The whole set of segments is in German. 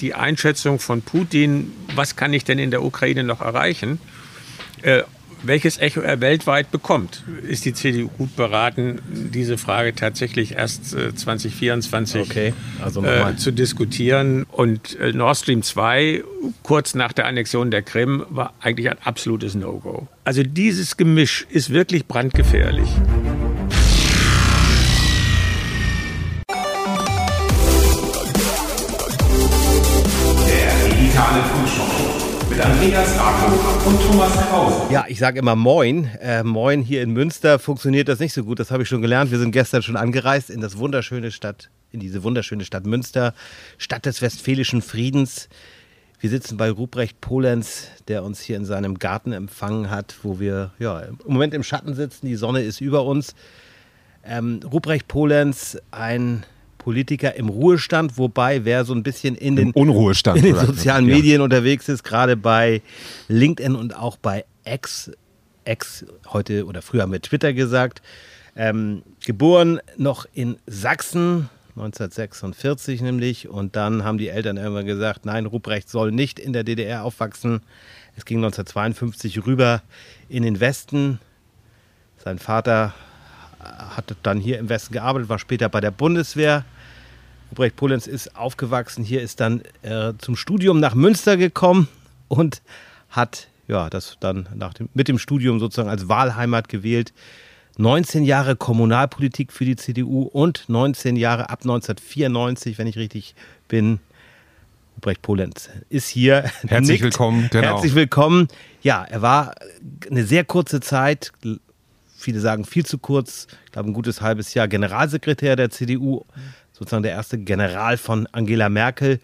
die Einschätzung von Putin, was kann ich denn in der Ukraine noch erreichen, äh, welches Echo er weltweit bekommt. Ist die CDU gut beraten, diese Frage tatsächlich erst äh, 2024 okay. also äh, zu diskutieren? Und äh, Nord Stream 2, kurz nach der Annexion der Krim, war eigentlich ein absolutes No-Go. Also dieses Gemisch ist wirklich brandgefährlich. Mit Andreas Rako und Thomas Krause. Ja, ich sage immer Moin. Äh, Moin hier in Münster funktioniert das nicht so gut. Das habe ich schon gelernt. Wir sind gestern schon angereist in das wunderschöne Stadt, in diese wunderschöne Stadt Münster, Stadt des westfälischen Friedens. Wir sitzen bei Ruprecht Polenz, der uns hier in seinem Garten empfangen hat, wo wir ja, im Moment im Schatten sitzen. Die Sonne ist über uns. Ähm, Ruprecht Polenz, ein Politiker im Ruhestand, wobei wer so ein bisschen in den, Unruhestand in den sozialen Medien ja. unterwegs ist, gerade bei LinkedIn und auch bei X, X heute oder früher haben wir Twitter gesagt, ähm, geboren noch in Sachsen, 1946 nämlich, und dann haben die Eltern irgendwann gesagt, nein, Ruprecht soll nicht in der DDR aufwachsen. Es ging 1952 rüber in den Westen. Sein Vater hat dann hier im Westen gearbeitet, war später bei der Bundeswehr Ruprecht Polenz ist aufgewachsen hier, ist dann äh, zum Studium nach Münster gekommen und hat ja, das dann nach dem, mit dem Studium sozusagen als Wahlheimat gewählt. 19 Jahre Kommunalpolitik für die CDU und 19 Jahre ab 1994, wenn ich richtig bin. Ruprecht Polenz ist hier. Herzlich nickt. willkommen. Genau. Herzlich willkommen. Ja, er war eine sehr kurze Zeit, viele sagen viel zu kurz, ich glaube ein gutes halbes Jahr Generalsekretär der CDU, sozusagen der erste General von Angela Merkel.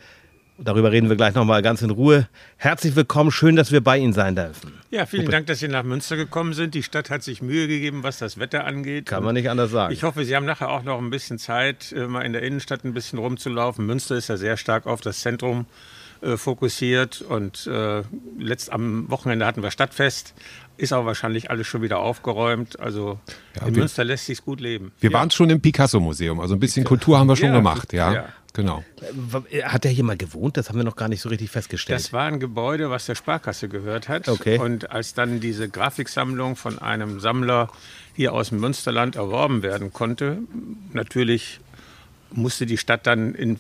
Darüber reden wir gleich nochmal ganz in Ruhe. Herzlich willkommen, schön, dass wir bei Ihnen sein dürfen. Ja, vielen Dank, dass Sie nach Münster gekommen sind. Die Stadt hat sich Mühe gegeben, was das Wetter angeht. Kann man nicht anders sagen. Ich hoffe, Sie haben nachher auch noch ein bisschen Zeit, äh, mal in der Innenstadt ein bisschen rumzulaufen. Münster ist ja sehr stark auf das Zentrum äh, fokussiert und äh, letzt am Wochenende hatten wir Stadtfest. Ist aber wahrscheinlich alles schon wieder aufgeräumt. Also ja, in wir, Münster lässt sich gut leben. Wir ja. waren schon im Picasso-Museum, also ein bisschen Kultur haben wir schon ja, gemacht, ja. ja. Genau. Hat er hier mal gewohnt? Das haben wir noch gar nicht so richtig festgestellt. Das war ein Gebäude, was der Sparkasse gehört hat. Okay. Und als dann diese Grafiksammlung von einem Sammler hier aus dem Münsterland erworben werden konnte, natürlich musste die Stadt dann in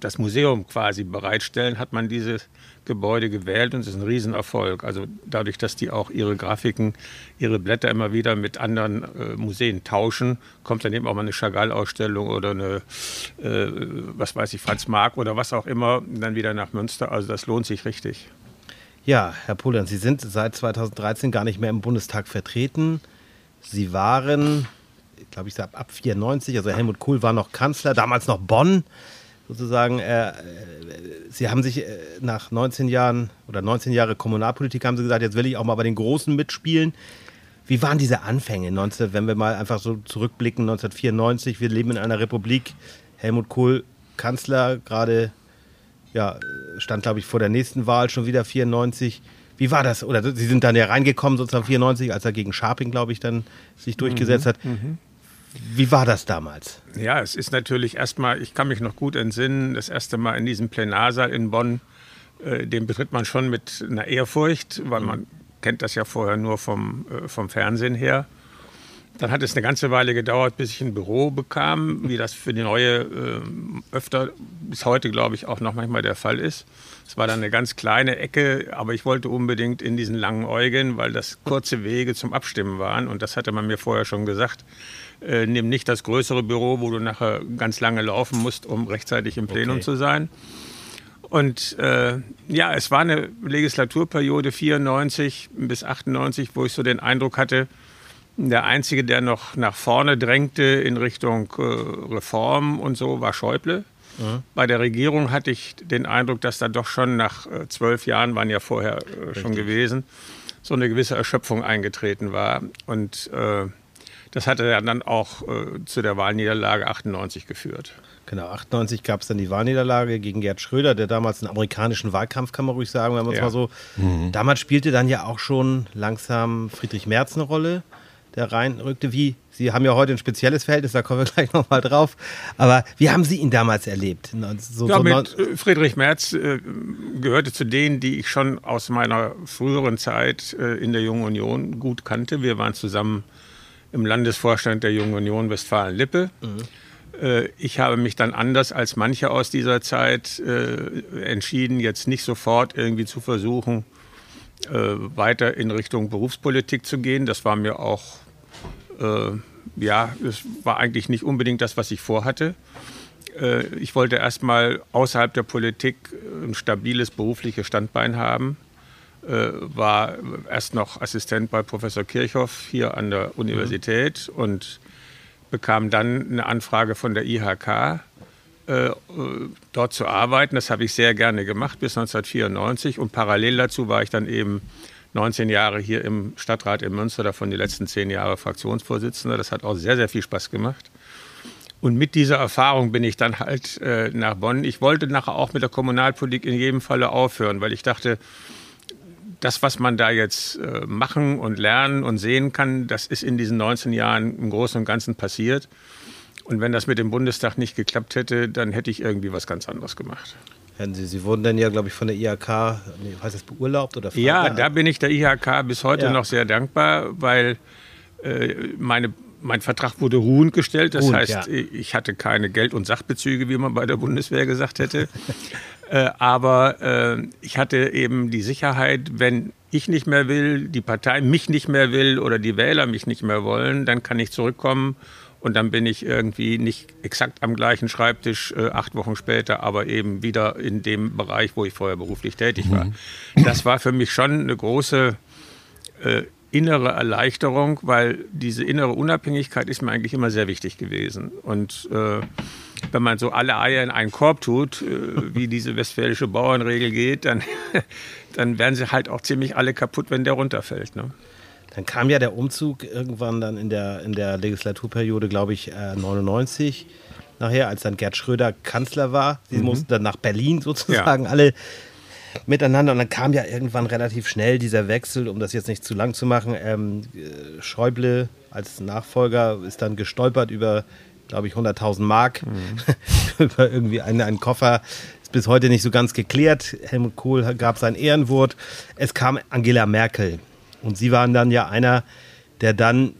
das Museum quasi bereitstellen, hat man dieses Gebäude gewählt und es ist ein Riesenerfolg. Also dadurch, dass die auch ihre Grafiken, ihre Blätter immer wieder mit anderen äh, Museen tauschen, kommt dann eben auch mal eine Chagall-Ausstellung oder eine, äh, was weiß ich, Franz Marc oder was auch immer, dann wieder nach Münster. Also das lohnt sich richtig. Ja, Herr Polan, Sie sind seit 2013 gar nicht mehr im Bundestag vertreten. Sie waren, glaube ich, ab 1994, also Helmut Kohl war noch Kanzler, damals noch Bonn sozusagen, äh, äh, Sie haben sich äh, nach 19 Jahren oder 19 Jahre Kommunalpolitik haben Sie gesagt, jetzt will ich auch mal bei den Großen mitspielen. Wie waren diese Anfänge, 19, wenn wir mal einfach so zurückblicken, 1994, wir leben in einer Republik, Helmut Kohl Kanzler, gerade ja, stand, glaube ich, vor der nächsten Wahl schon wieder 94. Wie war das? Oder Sie sind dann ja reingekommen, sozusagen 94, als er gegen Scharping, glaube ich, dann sich durchgesetzt mhm, hat. Mhm. Wie war das damals? Ja, es ist natürlich erstmal, ich kann mich noch gut entsinnen, das erste Mal in diesem Plenarsaal in Bonn, äh, den betritt man schon mit einer Ehrfurcht, weil man kennt das ja vorher nur vom, äh, vom Fernsehen her. Dann hat es eine ganze Weile gedauert, bis ich ein Büro bekam, wie das für die neue äh, öfter bis heute, glaube ich, auch noch manchmal der Fall ist. Es war dann eine ganz kleine Ecke, aber ich wollte unbedingt in diesen langen Eugen, weil das kurze Wege zum Abstimmen waren. Und das hatte man mir vorher schon gesagt äh, nimm nicht das größere Büro, wo du nachher ganz lange laufen musst, um rechtzeitig im Plenum okay. zu sein. Und äh, ja, es war eine Legislaturperiode 94 bis 98, wo ich so den Eindruck hatte, der Einzige, der noch nach vorne drängte in Richtung äh, Reform und so, war Schäuble. Mhm. Bei der Regierung hatte ich den Eindruck, dass da doch schon nach äh, zwölf Jahren, waren ja vorher äh, schon gewesen, so eine gewisse Erschöpfung eingetreten war. Und äh, das hatte ja dann auch äh, zu der Wahlniederlage 98 geführt. Genau, 98 gab es dann die Wahlniederlage gegen Gerd Schröder, der damals einen amerikanischen Wahlkampf, kann man ruhig sagen, wenn man es ja. mal so. Mhm. Damals spielte dann ja auch schon langsam Friedrich Merz eine Rolle, der reinrückte. Wie, Sie haben ja heute ein spezielles Verhältnis, da kommen wir gleich nochmal drauf. Aber wie haben Sie ihn damals erlebt? So, ja, so mit äh, Friedrich Merz äh, gehörte zu denen, die ich schon aus meiner früheren Zeit äh, in der Jungen Union gut kannte. Wir waren zusammen im Landesvorstand der Jungen Union Westfalen-Lippe. Mhm. Ich habe mich dann anders als manche aus dieser Zeit äh, entschieden, jetzt nicht sofort irgendwie zu versuchen, äh, weiter in Richtung Berufspolitik zu gehen. Das war mir auch, ja, das war eigentlich nicht unbedingt das, was ich vorhatte. Ich wollte erstmal außerhalb der Politik ein stabiles berufliches Standbein haben. Äh, war erst noch Assistent bei Professor Kirchhoff hier an der Universität mhm. und bekam dann eine Anfrage von der IHK äh, dort zu arbeiten. Das habe ich sehr gerne gemacht bis 1994 und parallel dazu war ich dann eben 19 Jahre hier im Stadtrat in Münster, davon die letzten zehn Jahre Fraktionsvorsitzender. Das hat auch sehr, sehr viel Spaß gemacht. Und mit dieser Erfahrung bin ich dann halt äh, nach Bonn. Ich wollte nachher auch mit der Kommunalpolitik in jedem Falle aufhören, weil ich dachte, das, was man da jetzt äh, machen und lernen und sehen kann, das ist in diesen 19 Jahren im Großen und Ganzen passiert. Und wenn das mit dem Bundestag nicht geklappt hätte, dann hätte ich irgendwie was ganz anderes gemacht. Sie, Sie wurden dann ja, glaube ich, von der IHK, nee, heißt das beurlaubt oder? Ja, da bin ich der IHK bis heute ja. noch sehr dankbar, weil äh, meine, mein Vertrag wurde ruhend gestellt. Das ruhend, heißt, ja. ich hatte keine Geld- und Sachbezüge, wie man bei der Bundeswehr gesagt hätte. äh, aber äh, ich hatte eben die Sicherheit, wenn ich nicht mehr will, die Partei mich nicht mehr will oder die Wähler mich nicht mehr wollen, dann kann ich zurückkommen und dann bin ich irgendwie nicht exakt am gleichen Schreibtisch äh, acht Wochen später, aber eben wieder in dem Bereich, wo ich vorher beruflich tätig war. Mhm. Das war für mich schon eine große äh, innere Erleichterung, weil diese innere Unabhängigkeit ist mir eigentlich immer sehr wichtig gewesen. Und äh, wenn man so alle Eier in einen Korb tut, äh, wie diese westfälische Bauernregel geht, dann, dann werden sie halt auch ziemlich alle kaputt, wenn der runterfällt. Ne? Dann kam ja der Umzug irgendwann dann in der, in der Legislaturperiode, glaube ich, äh, 99 nachher, als dann Gerd Schröder Kanzler war. Sie mhm. mussten dann nach Berlin sozusagen ja. alle miteinander. Und dann kam ja irgendwann relativ schnell dieser Wechsel, um das jetzt nicht zu lang zu machen. Ähm, äh, Schäuble als Nachfolger ist dann gestolpert über, glaube ich, 100.000 Mark, mhm. über irgendwie einen, einen Koffer. Ist bis heute nicht so ganz geklärt. Helmut Kohl gab sein Ehrenwort. Es kam Angela Merkel und Sie waren dann ja einer, der dann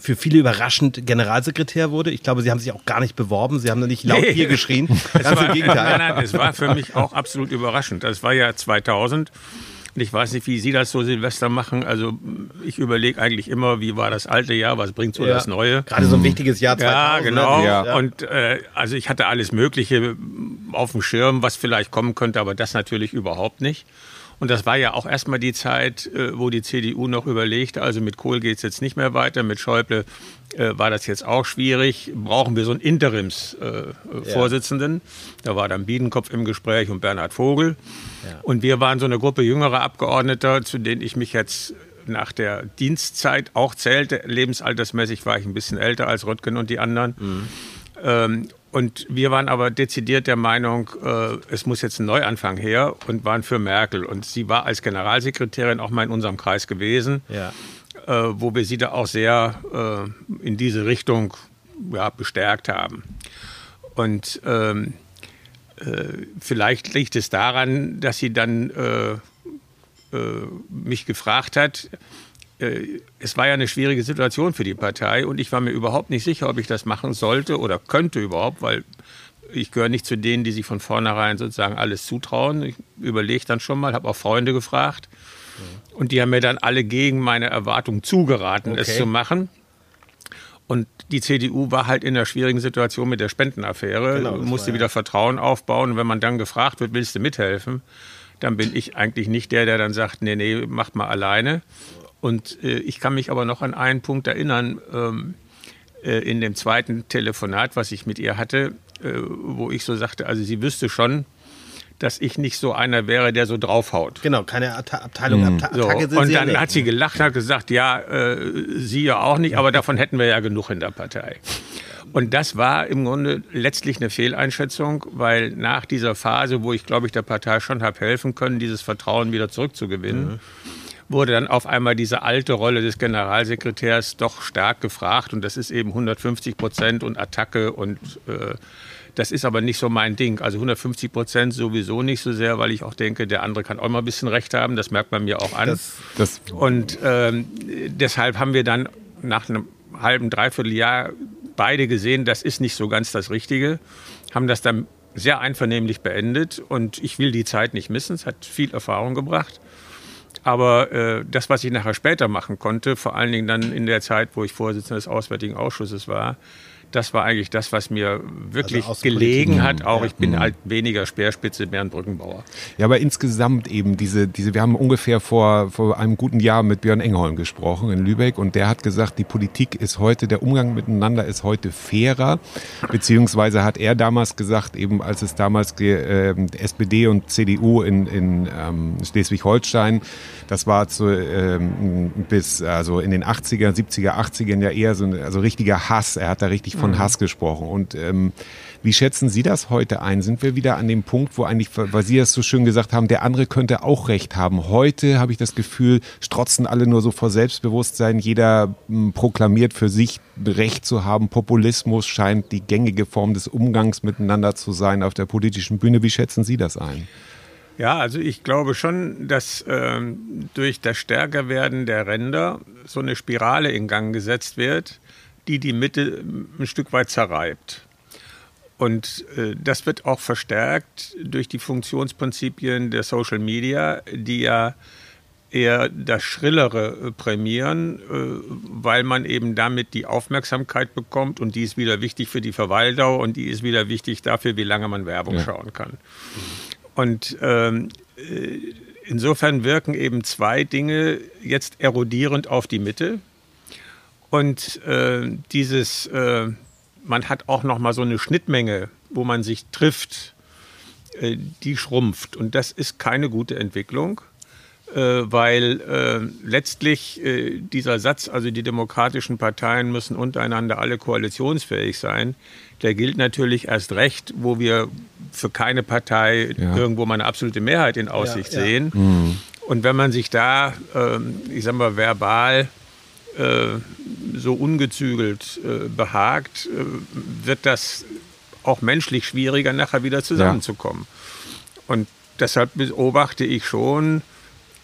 für viele überraschend Generalsekretär wurde. Ich glaube, Sie haben sich auch gar nicht beworben. Sie haben da nicht laut nee. hier geschrien. Ganz war, im Gegenteil. Nein, nein, es war für mich auch absolut überraschend. Das war ja 2000. Und ich weiß nicht, wie Sie das so Silvester machen. Also ich überlege eigentlich immer, wie war das alte Jahr, was bringt so ja. das Neue. Gerade so ein wichtiges Jahr 2000. Ja, genau. Ja. Und äh, also ich hatte alles Mögliche auf dem Schirm, was vielleicht kommen könnte, aber das natürlich überhaupt nicht. Und das war ja auch erstmal die Zeit, äh, wo die CDU noch überlegte, also mit Kohl geht es jetzt nicht mehr weiter, mit Schäuble äh, war das jetzt auch schwierig. Brauchen wir so einen Interimsvorsitzenden? Ja. Da war dann Biedenkopf im Gespräch und Bernhard Vogel. Ja. Und wir waren so eine Gruppe jüngerer Abgeordneter, zu denen ich mich jetzt nach der Dienstzeit auch zählte. Lebensaltersmäßig war ich ein bisschen älter als Röttgen und die anderen. Mhm. Ähm, und wir waren aber dezidiert der Meinung, äh, es muss jetzt ein Neuanfang her und waren für Merkel. Und sie war als Generalsekretärin auch mal in unserem Kreis gewesen, ja. äh, wo wir sie da auch sehr äh, in diese Richtung ja, bestärkt haben. Und ähm, äh, vielleicht liegt es daran, dass sie dann äh, äh, mich gefragt hat, äh, es war ja eine schwierige Situation für die Partei und ich war mir überhaupt nicht sicher, ob ich das machen sollte oder könnte überhaupt, weil ich gehöre nicht zu denen, die sich von vornherein sozusagen alles zutrauen. Ich überlege dann schon mal, habe auch Freunde gefragt und die haben mir dann alle gegen meine Erwartung zugeraten, okay. es zu machen. Und die CDU war halt in einer schwierigen Situation mit der Spendenaffäre, genau, musste war, wieder ja. Vertrauen aufbauen. Und wenn man dann gefragt wird, willst du mithelfen, dann bin ich eigentlich nicht der, der dann sagt, nee, nee, macht mal alleine. Und äh, ich kann mich aber noch an einen Punkt erinnern, ähm, äh, in dem zweiten Telefonat, was ich mit ihr hatte, äh, wo ich so sagte, also sie wüsste schon, dass ich nicht so einer wäre, der so draufhaut. Genau, keine Abteilung. Mhm. Abta so, und dann hat sie gelacht, hat gesagt, ja, äh, sie ja auch nicht, aber davon hätten wir ja genug in der Partei. Und das war im Grunde letztlich eine Fehleinschätzung, weil nach dieser Phase, wo ich glaube ich der Partei schon habe helfen können, dieses Vertrauen wieder zurückzugewinnen, mhm wurde dann auf einmal diese alte Rolle des Generalsekretärs doch stark gefragt und das ist eben 150 Prozent und Attacke und äh, das ist aber nicht so mein Ding. Also 150 Prozent sowieso nicht so sehr, weil ich auch denke, der andere kann auch mal ein bisschen recht haben. Das merkt man mir auch an. Das, das und ähm, deshalb haben wir dann nach einem halben, dreiviertel Jahr beide gesehen, das ist nicht so ganz das Richtige, haben das dann sehr einvernehmlich beendet und ich will die Zeit nicht missen. Es hat viel Erfahrung gebracht. Aber äh, das, was ich nachher später machen konnte, vor allen Dingen dann in der Zeit, wo ich Vorsitzender des Auswärtigen Ausschusses war, das war eigentlich das, was mir wirklich also gelegen hat. Auch ja. ich bin mhm. halt weniger Speerspitze, mehr ein Brückenbauer. Ja, aber insgesamt eben diese, diese, wir haben ungefähr vor, vor einem guten Jahr mit Björn Engholm gesprochen in Lübeck und der hat gesagt, die Politik ist heute, der Umgang miteinander ist heute fairer, beziehungsweise hat er damals gesagt, eben als es damals äh, SPD und CDU in, in ähm, Schleswig-Holstein, das war zu, ähm, bis also in den 80er, 70er, 80ern ja eher so ein also richtiger Hass. Er hat da richtig von mhm. Hass gesprochen. Und ähm, wie schätzen Sie das heute ein? Sind wir wieder an dem Punkt, wo eigentlich, weil Sie es so schön gesagt haben, der andere könnte auch recht haben. Heute habe ich das Gefühl, strotzen alle nur so vor Selbstbewusstsein. Jeder m, proklamiert für sich Recht zu haben. Populismus scheint die gängige Form des Umgangs miteinander zu sein auf der politischen Bühne. Wie schätzen Sie das ein? Ja, also ich glaube schon, dass ähm, durch das Stärkerwerden der Ränder so eine Spirale in Gang gesetzt wird, die die Mitte ein Stück weit zerreibt. Und äh, das wird auch verstärkt durch die Funktionsprinzipien der Social Media, die ja eher das Schrillere äh, prämieren, äh, weil man eben damit die Aufmerksamkeit bekommt und die ist wieder wichtig für die Verweildauer und die ist wieder wichtig dafür, wie lange man Werbung ja. schauen kann. Und ähm, äh, insofern wirken eben zwei Dinge jetzt erodierend auf die Mitte. Und äh, dieses, äh, man hat auch noch mal so eine Schnittmenge, wo man sich trifft, äh, die schrumpft. Und das ist keine gute Entwicklung, äh, weil äh, letztlich äh, dieser Satz, also die demokratischen Parteien müssen untereinander alle koalitionsfähig sein, der gilt natürlich erst recht, wo wir für keine Partei ja. irgendwo mal eine absolute Mehrheit in Aussicht ja, ja. sehen. Mhm. Und wenn man sich da, ähm, ich sag mal, verbal äh, so ungezügelt äh, behagt, äh, wird das auch menschlich schwieriger, nachher wieder zusammenzukommen. Ja. Und deshalb beobachte ich schon,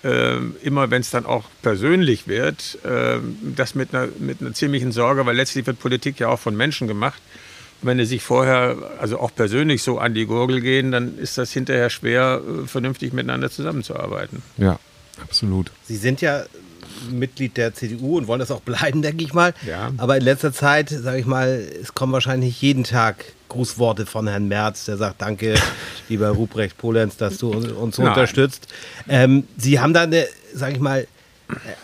äh, immer wenn es dann auch persönlich wird, äh, das mit einer, mit einer ziemlichen Sorge, weil letztlich wird Politik ja auch von Menschen gemacht. wenn die sich vorher, also auch persönlich so an die Gurgel gehen, dann ist das hinterher schwer, äh, vernünftig miteinander zusammenzuarbeiten. Ja, absolut. Sie sind ja Mitglied der CDU und wollen das auch bleiben, denke ich mal. Ja. Aber in letzter Zeit, sage ich mal, es kommen wahrscheinlich jeden Tag Grußworte von Herrn Merz, der sagt, danke, lieber Ruprecht Polenz, dass du uns Nein. unterstützt. Ähm, Sie haben da eine, sage ich mal,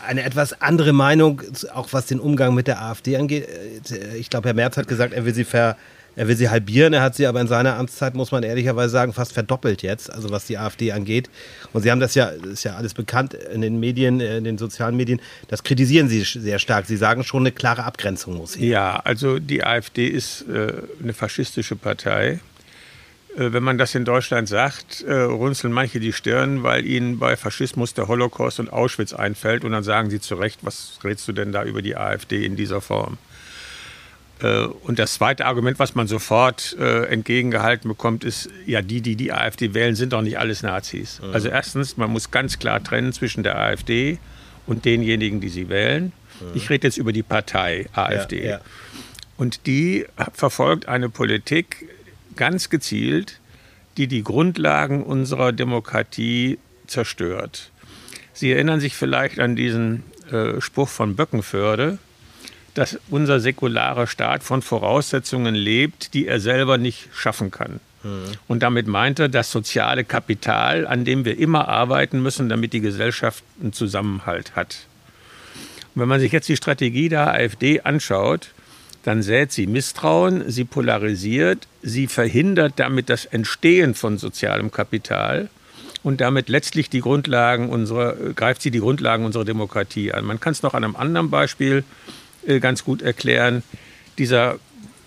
eine etwas andere Meinung, auch was den Umgang mit der AfD angeht. Äh, ich glaube, Herr Merz hat gesagt, er will sie ver er will sie halbieren, er hat sie aber in seiner Amtszeit, muss man ehrlicherweise sagen, fast verdoppelt jetzt, also was die AfD angeht. Und sie haben das ja, ist ja alles bekannt in den Medien, äh, in den sozialen Medien, das kritisieren sie sehr stark. Sie sagen schon, eine klare Abgrenzung muss her. Ja, also die AfD ist äh, eine faschistische Partei. Äh, wenn man das in Deutschland sagt, äh, runzeln manche die Stirn, weil ihnen bei Faschismus der Holocaust und Auschwitz einfällt. Und dann sagen sie zu Recht, was redest du denn da über die AfD in dieser Form? Äh, und das zweite Argument, was man sofort äh, entgegengehalten bekommt, ist, ja, die, die die AfD wählen, sind doch nicht alles Nazis. Mhm. Also erstens, man muss ganz klar trennen zwischen der AfD und denjenigen, die sie wählen. Mhm. Ich rede jetzt über die Partei AfD. Ja, ja. Und die verfolgt eine Politik ganz gezielt, die die Grundlagen unserer Demokratie zerstört. Sie erinnern sich vielleicht an diesen äh, Spruch von Böckenförde, dass unser säkularer Staat von Voraussetzungen lebt, die er selber nicht schaffen kann. Mhm. Und damit meint er das soziale Kapital, an dem wir immer arbeiten müssen, damit die Gesellschaft einen Zusammenhalt hat. Und wenn man sich jetzt die Strategie der AfD anschaut, dann sät sie Misstrauen, sie polarisiert, sie verhindert damit das Entstehen von sozialem Kapital und damit letztlich die Grundlagen unserer, greift sie die Grundlagen unserer Demokratie an. Man kann es noch an einem anderen Beispiel ganz gut erklären. Dieser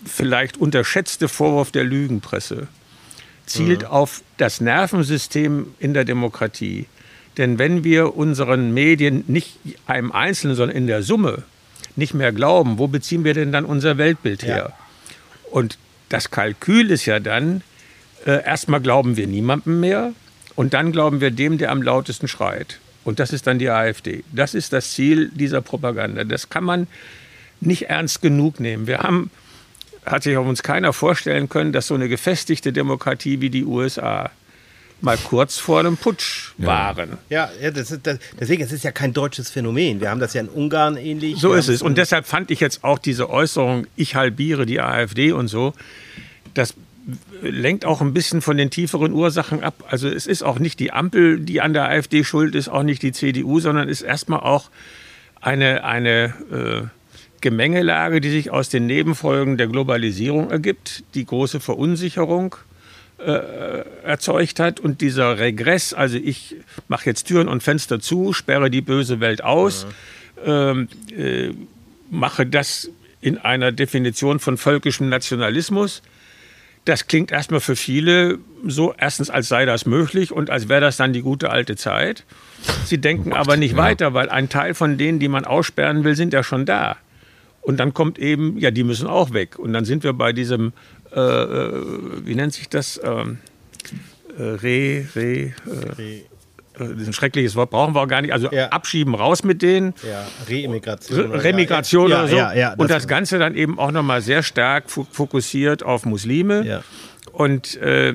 vielleicht unterschätzte Vorwurf der Lügenpresse zielt mhm. auf das Nervensystem in der Demokratie. Denn wenn wir unseren Medien nicht einem Einzelnen, sondern in der Summe nicht mehr glauben, wo beziehen wir denn dann unser Weltbild her? Und das Kalkül ist ja dann, äh, erstmal glauben wir niemandem mehr und dann glauben wir dem, der am lautesten schreit. Und das ist dann die AfD. Das ist das Ziel dieser Propaganda. Das kann man nicht ernst genug nehmen. Wir haben, hat sich auf uns keiner vorstellen können, dass so eine gefestigte Demokratie wie die USA mal kurz vor einem Putsch waren. Ja, ja das ist, das, deswegen, es ist ja kein deutsches Phänomen. Wir haben das ja in Ungarn ähnlich. So ist es. Und deshalb fand ich jetzt auch diese Äußerung, ich halbiere die AfD und so, das lenkt auch ein bisschen von den tieferen Ursachen ab. Also es ist auch nicht die Ampel, die an der AfD schuld ist, auch nicht die CDU, sondern ist erstmal auch eine, eine äh, Gemengelage, die sich aus den Nebenfolgen der Globalisierung ergibt, die große Verunsicherung äh, erzeugt hat und dieser Regress, also ich mache jetzt Türen und Fenster zu, sperre die böse Welt aus, ähm, äh, mache das in einer Definition von völkischem Nationalismus. Das klingt erstmal für viele so, erstens, als sei das möglich und als wäre das dann die gute alte Zeit. Sie denken aber nicht weiter, weil ein Teil von denen, die man aussperren will, sind ja schon da. Und dann kommt eben, ja, die müssen auch weg. Und dann sind wir bei diesem, äh, äh, wie nennt sich das? Ähm, äh, Re, Re, äh, äh, das ist ein schreckliches Wort, brauchen wir auch gar nicht. Also Ja. abschieben, raus mit denen. ja, Reimmigration. Re Remigration ja, oder so. Ja, ja, und das Ganze dann eben auch nochmal sehr stark fo- fokussiert auf Muslime. Ja. Und äh,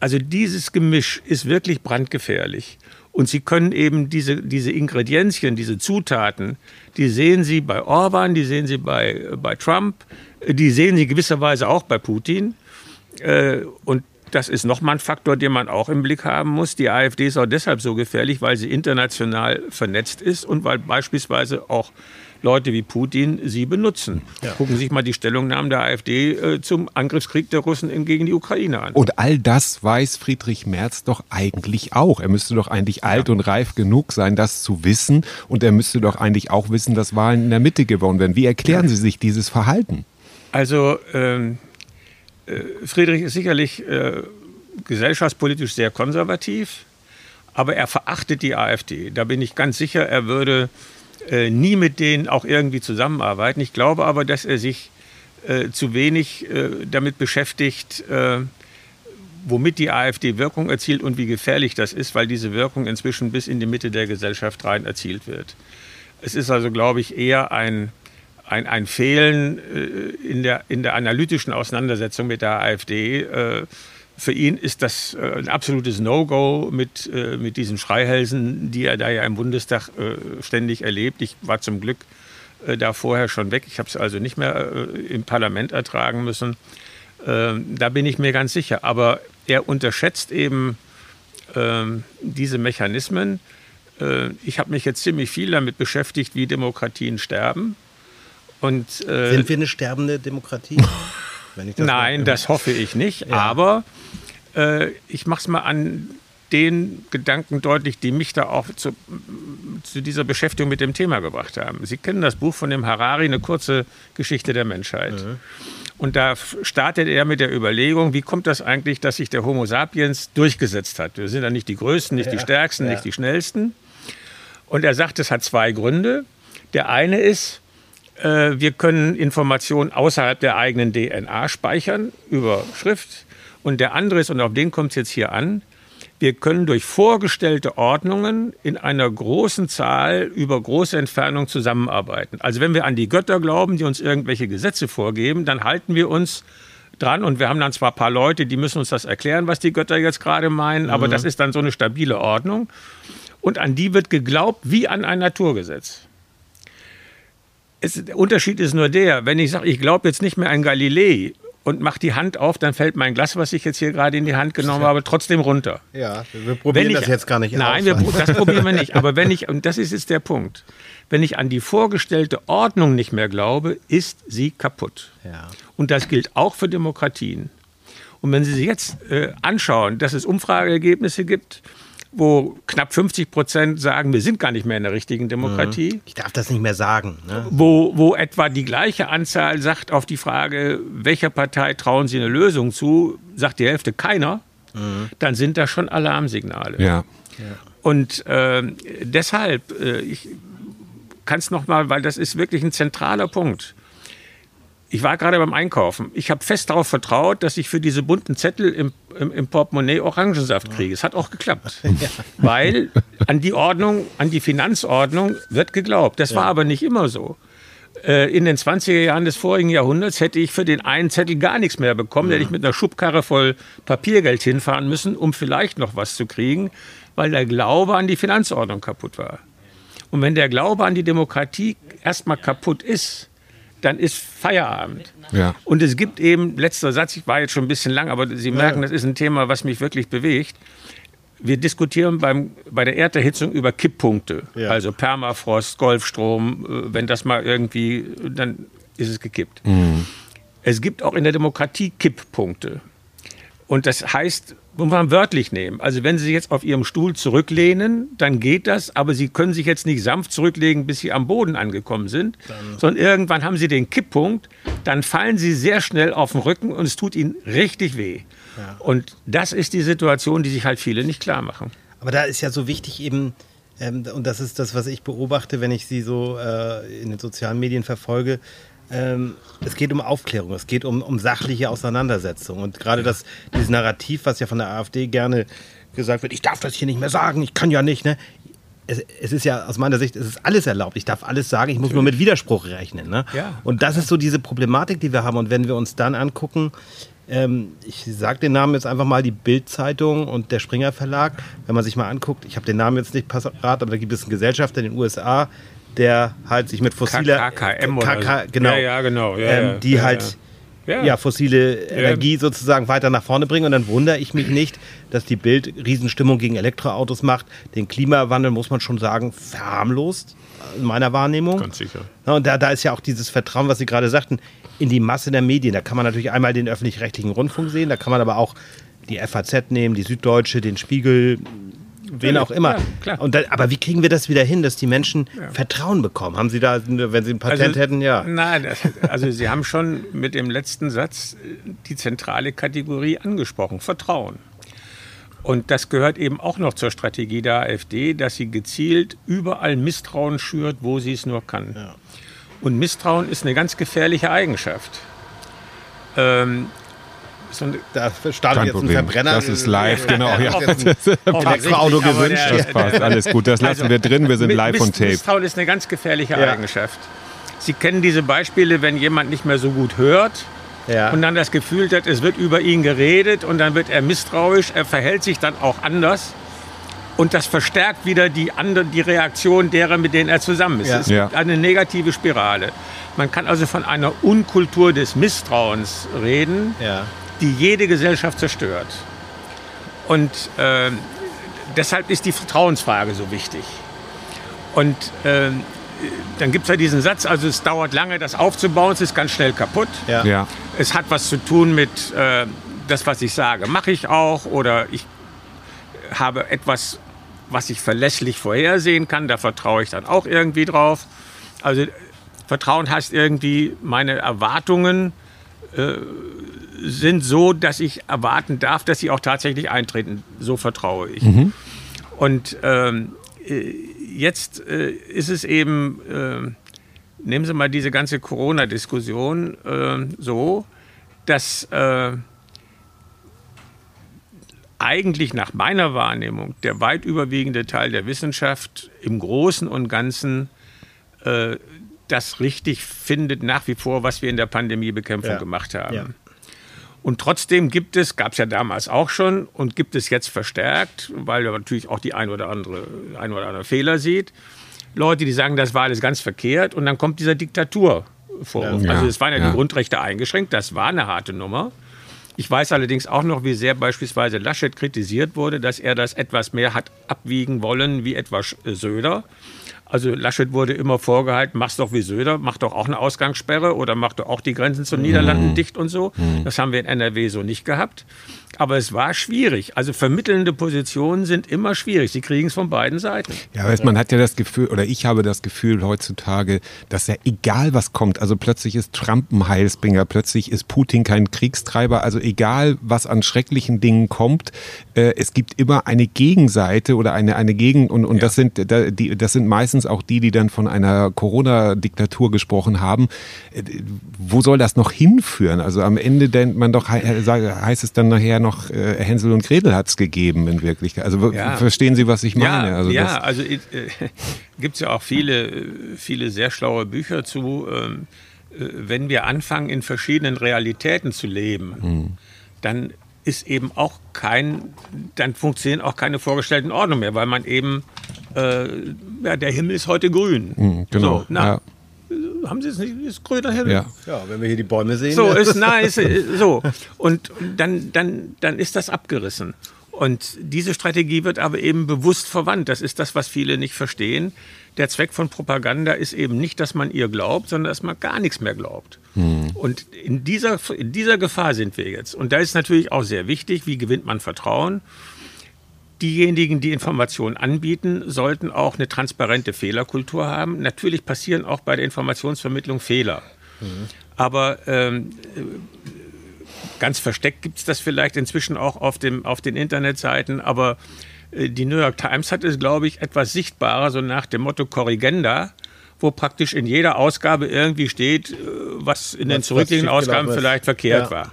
also dieses Gemisch ist wirklich brandgefährlich. Und Sie können eben diese, diese Ingredienzien, diese Zutaten, die sehen Sie bei Orban, die sehen Sie bei, bei Trump, die sehen Sie gewisserweise auch bei Putin. Äh, und das ist nochmal ein Faktor, den man auch im Blick haben muss. Die AfD ist auch deshalb so gefährlich, weil sie international vernetzt ist und weil beispielsweise auch Leute wie Putin sie benutzen. Gucken Sie sich mal die Stellungnahmen der AfD äh, zum Angriffskrieg der Russen in, gegen die Ukraine an. Und all das weiß Friedrich Merz doch eigentlich auch. Er müsste doch eigentlich alt und reif genug sein, das zu wissen. Und er müsste doch eigentlich auch wissen, dass Wahlen in der Mitte gewonnen werden. Wie erklären Sie sich dieses Verhalten? Also ähm, äh, Friedrich ist sicherlich äh, gesellschaftspolitisch sehr konservativ, aber er verachtet die AfD. Da bin ich ganz sicher, er würde äh, nie mit denen auch irgendwie zusammenarbeiten. Ich glaube aber, dass er sich äh, zu wenig äh, damit beschäftigt, äh, womit die AfD Wirkung erzielt und wie gefährlich das ist, weil diese Wirkung inzwischen bis in die Mitte der Gesellschaft rein erzielt wird. Es ist also, glaube ich, eher ein, ein, ein Fehlen äh, in, der, in der analytischen Auseinandersetzung mit der AfD. Für ihn ist das äh, ein absolutes No-Go mit, äh, mit diesen Schreihälsen, die er da ja im Bundestag äh, ständig erlebt. Ich war zum Glück da vorher schon weg. Ich habe es also nicht mehr im Parlament ertragen müssen. Ähm, da bin ich mir ganz sicher. Aber er unterschätzt eben ähm, diese Mechanismen. Ich habe mich jetzt ziemlich viel damit beschäftigt, wie Demokratien sterben. Und, äh, Sind wir eine sterbende Demokratie? Wenn ich das Nein, das hoffe ich nicht. Aber äh, ich mache es mal an den Gedanken deutlich, die mich da auch zu, zu dieser Beschäftigung mit dem Thema gebracht haben. Sie kennen das Buch von dem Harari, eine kurze Geschichte der Menschheit. Und da startet er mit der Überlegung, wie kommt das eigentlich, dass sich der Homo sapiens durchgesetzt hat? Wir sind ja nicht die Größten, nicht die Stärksten, ja. nicht die Schnellsten. Und er sagt, es hat zwei Gründe. Der eine ist, wir können Informationen außerhalb der eigenen DNA speichern über Schrift. Und der andere ist, und auf den kommt es jetzt hier an, wir können durch vorgestellte Ordnungen in einer großen Zahl über große Entfernung zusammenarbeiten. Also wenn wir an die Götter glauben, die uns irgendwelche Gesetze vorgeben, dann halten wir uns dran und wir haben dann zwar ein paar Leute, die müssen uns das erklären, was die Götter jetzt gerade meinen, aber das ist dann so eine stabile Ordnung. Und an die wird geglaubt wie an ein Naturgesetz. Es, der Unterschied ist nur der, wenn ich sage, ich glaube jetzt nicht mehr an Galilei und mache die Hand auf, dann fällt mein Glas, was ich jetzt hier gerade in die Hand genommen habe, trotzdem runter. Ja, wir probieren das jetzt gar nicht Nein, wir, das probieren wir nicht. Aber wenn ich, und das ist jetzt der Punkt, wenn ich an die vorgestellte Ordnung nicht mehr glaube, ist sie kaputt. Ja. Und das gilt auch für Demokratien. Und wenn Sie sich jetzt äh, anschauen, dass es Umfrageergebnisse gibt, wo knapp 50 Prozent sagen, wir sind gar nicht mehr in der richtigen Demokratie, Ich darf das nicht mehr sagen. Ne? wo, wo etwa die gleiche Anzahl sagt auf die Frage, welcher Partei trauen Sie eine Lösung zu, sagt die Hälfte keiner, dann sind das schon Alarmsignale. Ja. Und äh, deshalb, äh, ich kann es nochmal, weil das ist wirklich ein zentraler Punkt. Ich war gerade beim Einkaufen. Ich habe fest darauf vertraut, dass ich für diese bunten Zettel im, im, im Portemonnaie Orangensaft kriege. Es hat auch geklappt. Ja. Weil an die Ordnung, an die Finanzordnung wird geglaubt. Das ja. war aber nicht immer so. Äh, in den 20er Jahren des vorigen Jahrhunderts hätte ich für den einen Zettel gar nichts mehr bekommen. Ja. Hätte ich mit einer Schubkarre voll Papiergeld hinfahren müssen, um vielleicht noch was zu kriegen, weil der Glaube an die Finanzordnung kaputt war. Und wenn der Glaube an die Demokratie erstmal kaputt ist, dann ist Feierabend. Ja. Und es gibt eben, letzter Satz, ich war jetzt schon ein bisschen lang, aber Sie merken, das ist ein Thema, was mich wirklich bewegt. Wir diskutieren beim, bei der Erderhitzung über Kipppunkte, ja. also Permafrost, Golfstrom. Äh, wenn das mal irgendwie, dann ist es gekippt. Mhm. Es gibt auch in der Demokratie Kipppunkte. Und das heißt, muss man wörtlich nehmen. Also wenn Sie sich jetzt auf Ihrem Stuhl zurücklehnen, dann geht das, aber Sie können sich jetzt nicht sanft zurücklegen, bis Sie am Boden angekommen sind, dann. sondern irgendwann haben Sie den Kipppunkt, dann fallen Sie sehr schnell auf den Rücken und es tut Ihnen richtig weh. Ja. Und das ist die Situation, die sich halt viele nicht klar machen. Aber da ist ja so wichtig eben, ähm, und das ist das, was ich beobachte, wenn ich Sie so äh, in den sozialen Medien verfolge, ähm, es geht um Aufklärung, es geht um, um sachliche Auseinandersetzung. Und gerade das, dieses Narrativ, was ja von der AfD gerne gesagt wird, ich darf das hier nicht mehr sagen, ich kann ja nicht, ne? Es, es, ist ja aus meiner Sicht, es ist alles erlaubt. Ich darf alles sagen, ich muss nur mit Widerspruch rechnen. Ne? Ja. Und das ist so diese Problematik, die wir haben. Und wenn wir uns dann angucken, ähm, ich sage den Namen jetzt einfach mal, die Bild-Zeitung und der Springer Verlag, wenn man sich mal anguckt, ich habe den Namen jetzt nicht parat, aber da gibt es einen Gesellschafter in den USA, der halt sich mit fossiler KKM oder KK, genau, ja, ja, genau ja, ähm, die ja, halt ja. ja. fossile Energie sozusagen weiter nach vorne bringen und dann wundere ich mich nicht, dass die Bild Riesenstimmung gegen Elektroautos macht. Den Klimawandel muss man schon sagen verharmlost in meiner Wahrnehmung. Ganz sicher. und da, da ist ja auch dieses Vertrauen, was Sie gerade sagten, in die Masse der Medien. Da kann man natürlich einmal den öffentlich-rechtlichen Rundfunk sehen, da kann man aber auch die FAZ nehmen, die Süddeutsche, den Spiegel, wen auch immer. Ja, da, aber wie kriegen wir das wieder hin, dass die Menschen ja. Vertrauen bekommen? Haben Sie da, wenn Sie ein Patent also, hätten, ja? Nein, also Sie haben schon mit dem letzten Satz die zentrale Kategorie angesprochen, Vertrauen. Und das gehört eben auch noch zur Strategie der AfD, dass sie gezielt überall Misstrauen schürt, wo sie es nur kann. Ja. Und Misstrauen ist eine ganz gefährliche Eigenschaft. Ähm, so ein, da startet jetzt ein Verbrenner. Das ist live, genau. Ja. Elektroauto gewünscht. Das passt, alles gut. Das lassen also, wir drin. Wir sind live on tape. Misstrauen ist eine ganz gefährliche ja. Eigenschaft. Sie kennen diese Beispiele, wenn jemand nicht mehr so gut hört ja. und dann das Gefühl hat, es wird über ihn geredet und dann wird er misstrauisch, er verhält sich dann auch anders. Und das verstärkt wieder die, andere, die Reaktion derer, mit denen er zusammen ist. Ja. Es ist eine negative Spirale. Man kann also von einer Unkultur des Misstrauens reden. Ja die jede Gesellschaft zerstört. Und äh, deshalb ist die Vertrauensfrage so wichtig. Und äh, dann gibt es ja diesen Satz, also es dauert lange, das aufzubauen, es ist ganz schnell kaputt. Ja. Ja. Es hat was zu tun mit äh, das, was ich sage, mache ich auch oder ich habe etwas, was ich verlässlich vorhersehen kann, da vertraue ich dann auch irgendwie drauf. Also Vertrauen heißt irgendwie, meine Erwartungen äh, sind so, dass ich erwarten darf, dass sie auch tatsächlich eintreten. So vertraue ich. Mhm. Und ähm, äh, jetzt äh, ist es eben, äh, nehmen Sie mal diese ganze Corona-Diskussion äh, so, dass äh, eigentlich nach meiner Wahrnehmung der weit überwiegende Teil der Wissenschaft im Großen und Ganzen das richtig findet, nach wie vor, was wir in der Pandemiebekämpfung ja. gemacht haben. Ja. Und trotzdem gibt es, gab es ja damals auch schon und gibt es jetzt verstärkt, weil man natürlich auch die ein oder andere, ein oder andere Fehler sieht, Leute, die sagen, das war alles ganz verkehrt und dann kommt dieser Diktatur vor. Ja, also es waren ja, ja, die Grundrechte eingeschränkt, das war eine harte Nummer. Ich weiß allerdings auch noch, wie sehr beispielsweise Laschet kritisiert wurde, dass er das etwas mehr hat abwiegen wollen wie etwa Söder. Also Laschet wurde immer vorgehalten, mach's doch wie Söder, mach doch auch eine Ausgangssperre oder mach doch auch die Grenzen zu den Niederlanden dicht und so. Das haben wir in NRW so nicht gehabt. Aber es war schwierig. Also vermittelnde Positionen sind immer schwierig. Sie kriegen es von beiden Seiten. Ja, weißt, man hat ja das Gefühl, oder ich habe das Gefühl heutzutage, dass ja egal was kommt, also plötzlich ist Trump ein Heilsbringer, plötzlich ist Putin kein Kriegstreiber, also egal was an schrecklichen Dingen kommt, äh, es gibt immer eine Gegenseite oder eine, eine Gegen- und, und das, sind, die, das sind meistens auch die, die dann von einer Corona-Diktatur gesprochen haben. Äh, wo soll das noch hinführen? Also am Ende denkt man doch, he- heißt es dann nachher noch, äh, Hänsel und Gretel hat es gegeben in Wirklichkeit. Also Ja. verstehen Sie, was ich meine? Ja, also ja also äh, gibt es ja auch viele, äh, viele sehr schlaue Bücher zu. Ähm, äh, wenn wir anfangen, in verschiedenen Realitäten zu leben, Hm. dann ist eben auch kein, dann funktionieren auch keine vorgestellten Ordnungen mehr, weil man eben, äh, ja, der Himmel ist heute grün. Hm, genau. So, na, ja. Haben Sie es nicht, ist grüner Himmel? Ja. Ja, wenn wir hier die Bäume sehen. So ist nice, äh, so und dann dann dann ist das abgerissen. Und diese Strategie wird aber eben bewusst verwandt. Das ist das, was viele nicht verstehen. Der Zweck von Propaganda ist eben nicht, dass man ihr glaubt, sondern dass man gar nichts mehr glaubt. Und in dieser, in dieser Gefahr sind wir jetzt. Und da ist natürlich auch sehr wichtig, wie gewinnt man Vertrauen? Diejenigen, die Informationen anbieten, sollten auch eine transparente Fehlerkultur haben. Natürlich passieren auch bei der Informationsvermittlung Fehler. Aber ähm, ganz versteckt gibt es das vielleicht inzwischen auch auf, dem, auf den Internetseiten. Aber äh, die New York Times hat es, glaube ich, etwas sichtbarer, so nach dem Motto Korrigenda, wo praktisch in jeder Ausgabe irgendwie steht, äh, was in den Was- zurückliegenden Ausgaben vielleicht verkehrt Ja. war.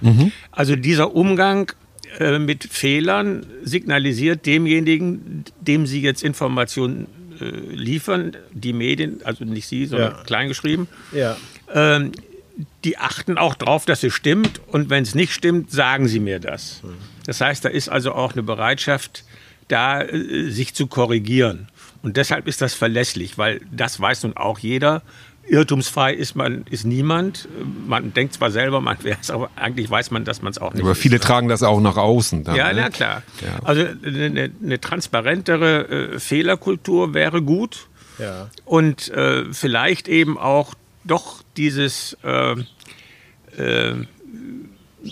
Also dieser Umgang äh, mit Fehlern signalisiert demjenigen, dem Sie jetzt Informationen äh, liefern, die Medien, also nicht Sie, sondern Ja. kleingeschrieben, Ja. ähm, die achten auch drauf, dass es stimmt. Und wenn es nicht stimmt, sagen sie mir das. Das heißt, da ist also auch eine Bereitschaft, da äh, sich zu korrigieren. Und deshalb ist das verlässlich, weil das weiß nun auch jeder. Irrtumsfrei ist man ist niemand. Man denkt zwar selber, man wäre es, aber eigentlich weiß man, dass man es auch nicht Aber ist. viele tragen das auch nach außen. Dann, Ja, ne? na klar. Ja. Also eine, eine transparentere äh, Fehlerkultur wäre gut Ja. und äh, vielleicht eben auch doch dieses äh, äh,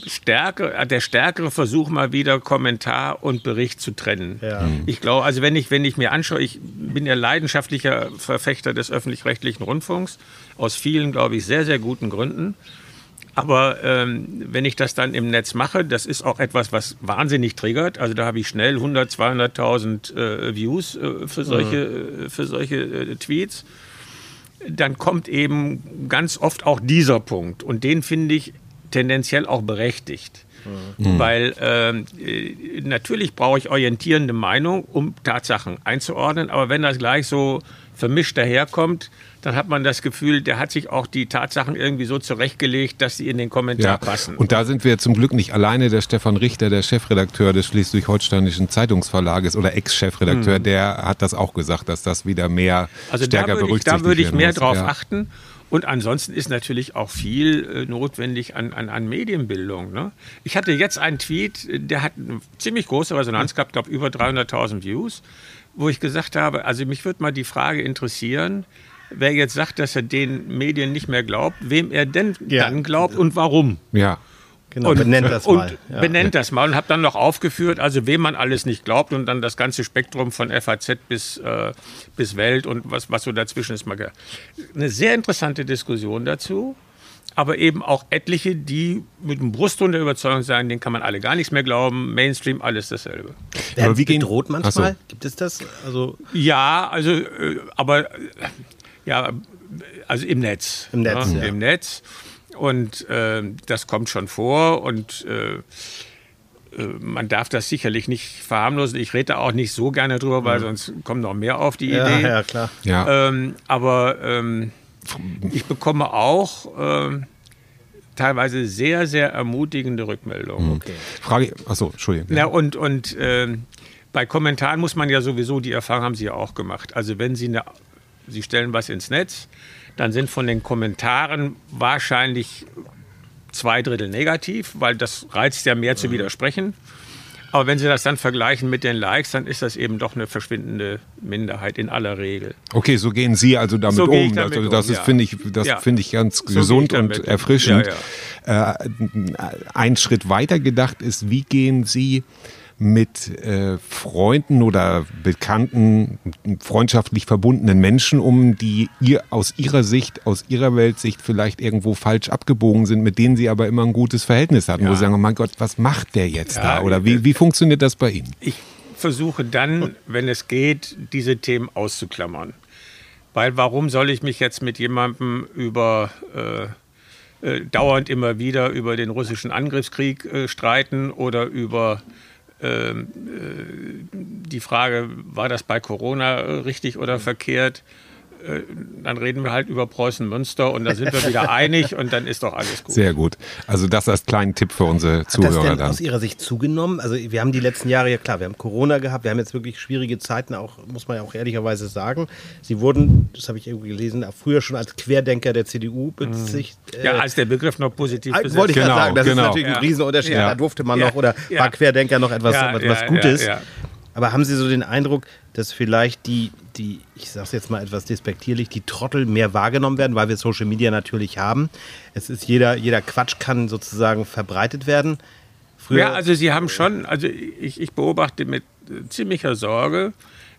stärker, äh, der stärkere Versuch mal wieder Kommentar und Bericht zu trennen. Ja. Mhm. Ich glaube, also wenn ich, wenn ich mir anschaue, ich bin ja leidenschaftlicher Verfechter des öffentlich-rechtlichen Rundfunks, aus vielen, glaube ich, sehr, sehr guten Gründen. Aber ähm, wenn ich das dann im Netz mache, das ist auch etwas, was wahnsinnig triggert. Also da habe ich schnell 100, 200.000 äh, Views äh, für solche, äh, für solche äh, Tweets. Dann kommt eben ganz oft auch dieser Punkt. Und den finde ich tendenziell auch berechtigt. Weil ähm, äh, natürlich brauche ich orientierende Meinung, um Tatsachen einzuordnen. Aber wenn das gleich so vermischt daherkommt, dann hat man das Gefühl, der hat sich auch die Tatsachen irgendwie so zurechtgelegt, dass sie in den Kommentar Ja, passen. und da sind wir zum Glück nicht alleine. Der Stefan Richter, der Chefredakteur des Schleswig-Holsteinischen Zeitungsverlages oder Ex-Chefredakteur, der hat das auch gesagt, dass das wieder mehr Hm. Also da stärker würde ich, berücksichtigt da würde ich mehr muss. drauf ja. achten. Und ansonsten ist natürlich auch viel äh, notwendig an, an, an Medienbildung. Ne? Ich hatte jetzt einen Tweet, äh, der hat eine ziemlich große Resonanz gehabt, glaube über 300.000 Views, wo ich gesagt habe, also mich würde mal die Frage interessieren, wer jetzt sagt, dass er den Medien nicht mehr glaubt, wem er denn Ja. dann glaubt und warum. Ja. Genau, benennt das und mal. Ja. benennt das mal und habe dann noch aufgeführt, also wem man alles nicht glaubt und dann das ganze Spektrum von FAZ bis, äh, bis Welt und was, was so dazwischen ist. Mal Eine sehr interessante Diskussion dazu, aber eben auch etliche, die mit dem Brustton der Überzeugung sagen, denen kann man alle gar nichts mehr glauben, Mainstream alles dasselbe. Werden Aber Sie wie gehen- bedroht manchmal? So. Gibt es das? Also Ja, also, äh, aber äh, ja, also im Netz. Im Netz, ne? ja. Im Netz. Und äh, das kommt schon vor und äh, äh, man darf das sicherlich nicht verharmlosen. Ich rede da auch nicht so gerne drüber, weil sonst kommen noch mehr auf die Mhm. ja, Idee. ja, klar. Ja. Ähm, aber ähm, ich bekomme auch ähm, teilweise sehr, sehr ermutigende Rückmeldungen. Frage, achso, Entschuldigung. Ja, und, und ähm, bei Kommentaren muss man ja sowieso, die Erfahrung haben Sie ja auch gemacht. Also wenn Sie, eine, Sie stellen was ins Netz, dann sind von den Kommentaren wahrscheinlich zwei Drittel negativ, weil das reizt ja mehr zu widersprechen. Aber wenn Sie das dann vergleichen mit den Likes, dann ist das eben doch eine verschwindende Minderheit in aller Regel. Okay, so gehen Sie also damit So ich um. damit also das um, ist, ja. finde ich, das Ja. finde ich ganz ich gesund damit und erfrischend. Ja, Äh, ein Schritt weiter gedacht ist, wie gehen Sie mit äh, Freunden oder bekannten, freundschaftlich verbundenen Menschen um, die ihr aus ihrer Sicht, aus ihrer Weltsicht vielleicht irgendwo falsch abgebogen sind, mit denen sie aber immer ein gutes Verhältnis hatten, wo Ja. sie sagen, oh mein Gott, was macht der jetzt Ja, da? Oder äh, wie, wie funktioniert das bei Ihnen? Ich versuche dann, wenn es geht, diese Themen auszuklammern. Weil warum soll ich mich jetzt mit jemandem über äh, äh, dauernd immer wieder über den russischen Angriffskrieg äh, streiten oder über die Frage, war das bei Corona äh, richtig oder verkehrt? Äh, Dann reden wir halt über Preußen-Münster und da sind wir wieder einig und dann ist doch alles gut. Sehr gut. Also das als kleinen Tipp für unsere Hat das Zuhörer denn dann. aus Ihrer Sicht zugenommen? Also wir haben die letzten Jahre, ja klar, wir haben Corona gehabt, wir haben jetzt wirklich schwierige Zeiten, auch muss man ja auch ehrlicherweise sagen. Sie wurden, das habe ich irgendwie gelesen, auch früher schon als Querdenker der CDU bezichtigt. Ja, als der Begriff noch positiv Ah, besetzt wollte ich Genau, sagen, das genau. ist natürlich Ja. ein Riesenunterschied. Ja. Da durfte man Ja. noch oder Ja. war Querdenker noch etwas, Ja, was, ja, was ja, Gutes. ja. Aber haben Sie so den Eindruck, dass vielleicht die, die ich sage es jetzt mal etwas despektierlich, die Trottel mehr wahrgenommen werden, weil wir Social Media natürlich haben? Es ist jeder, jeder Quatsch kann sozusagen verbreitet werden. Früher, Ja, also Sie haben schon, also ich, ich beobachte mit ziemlicher Sorge,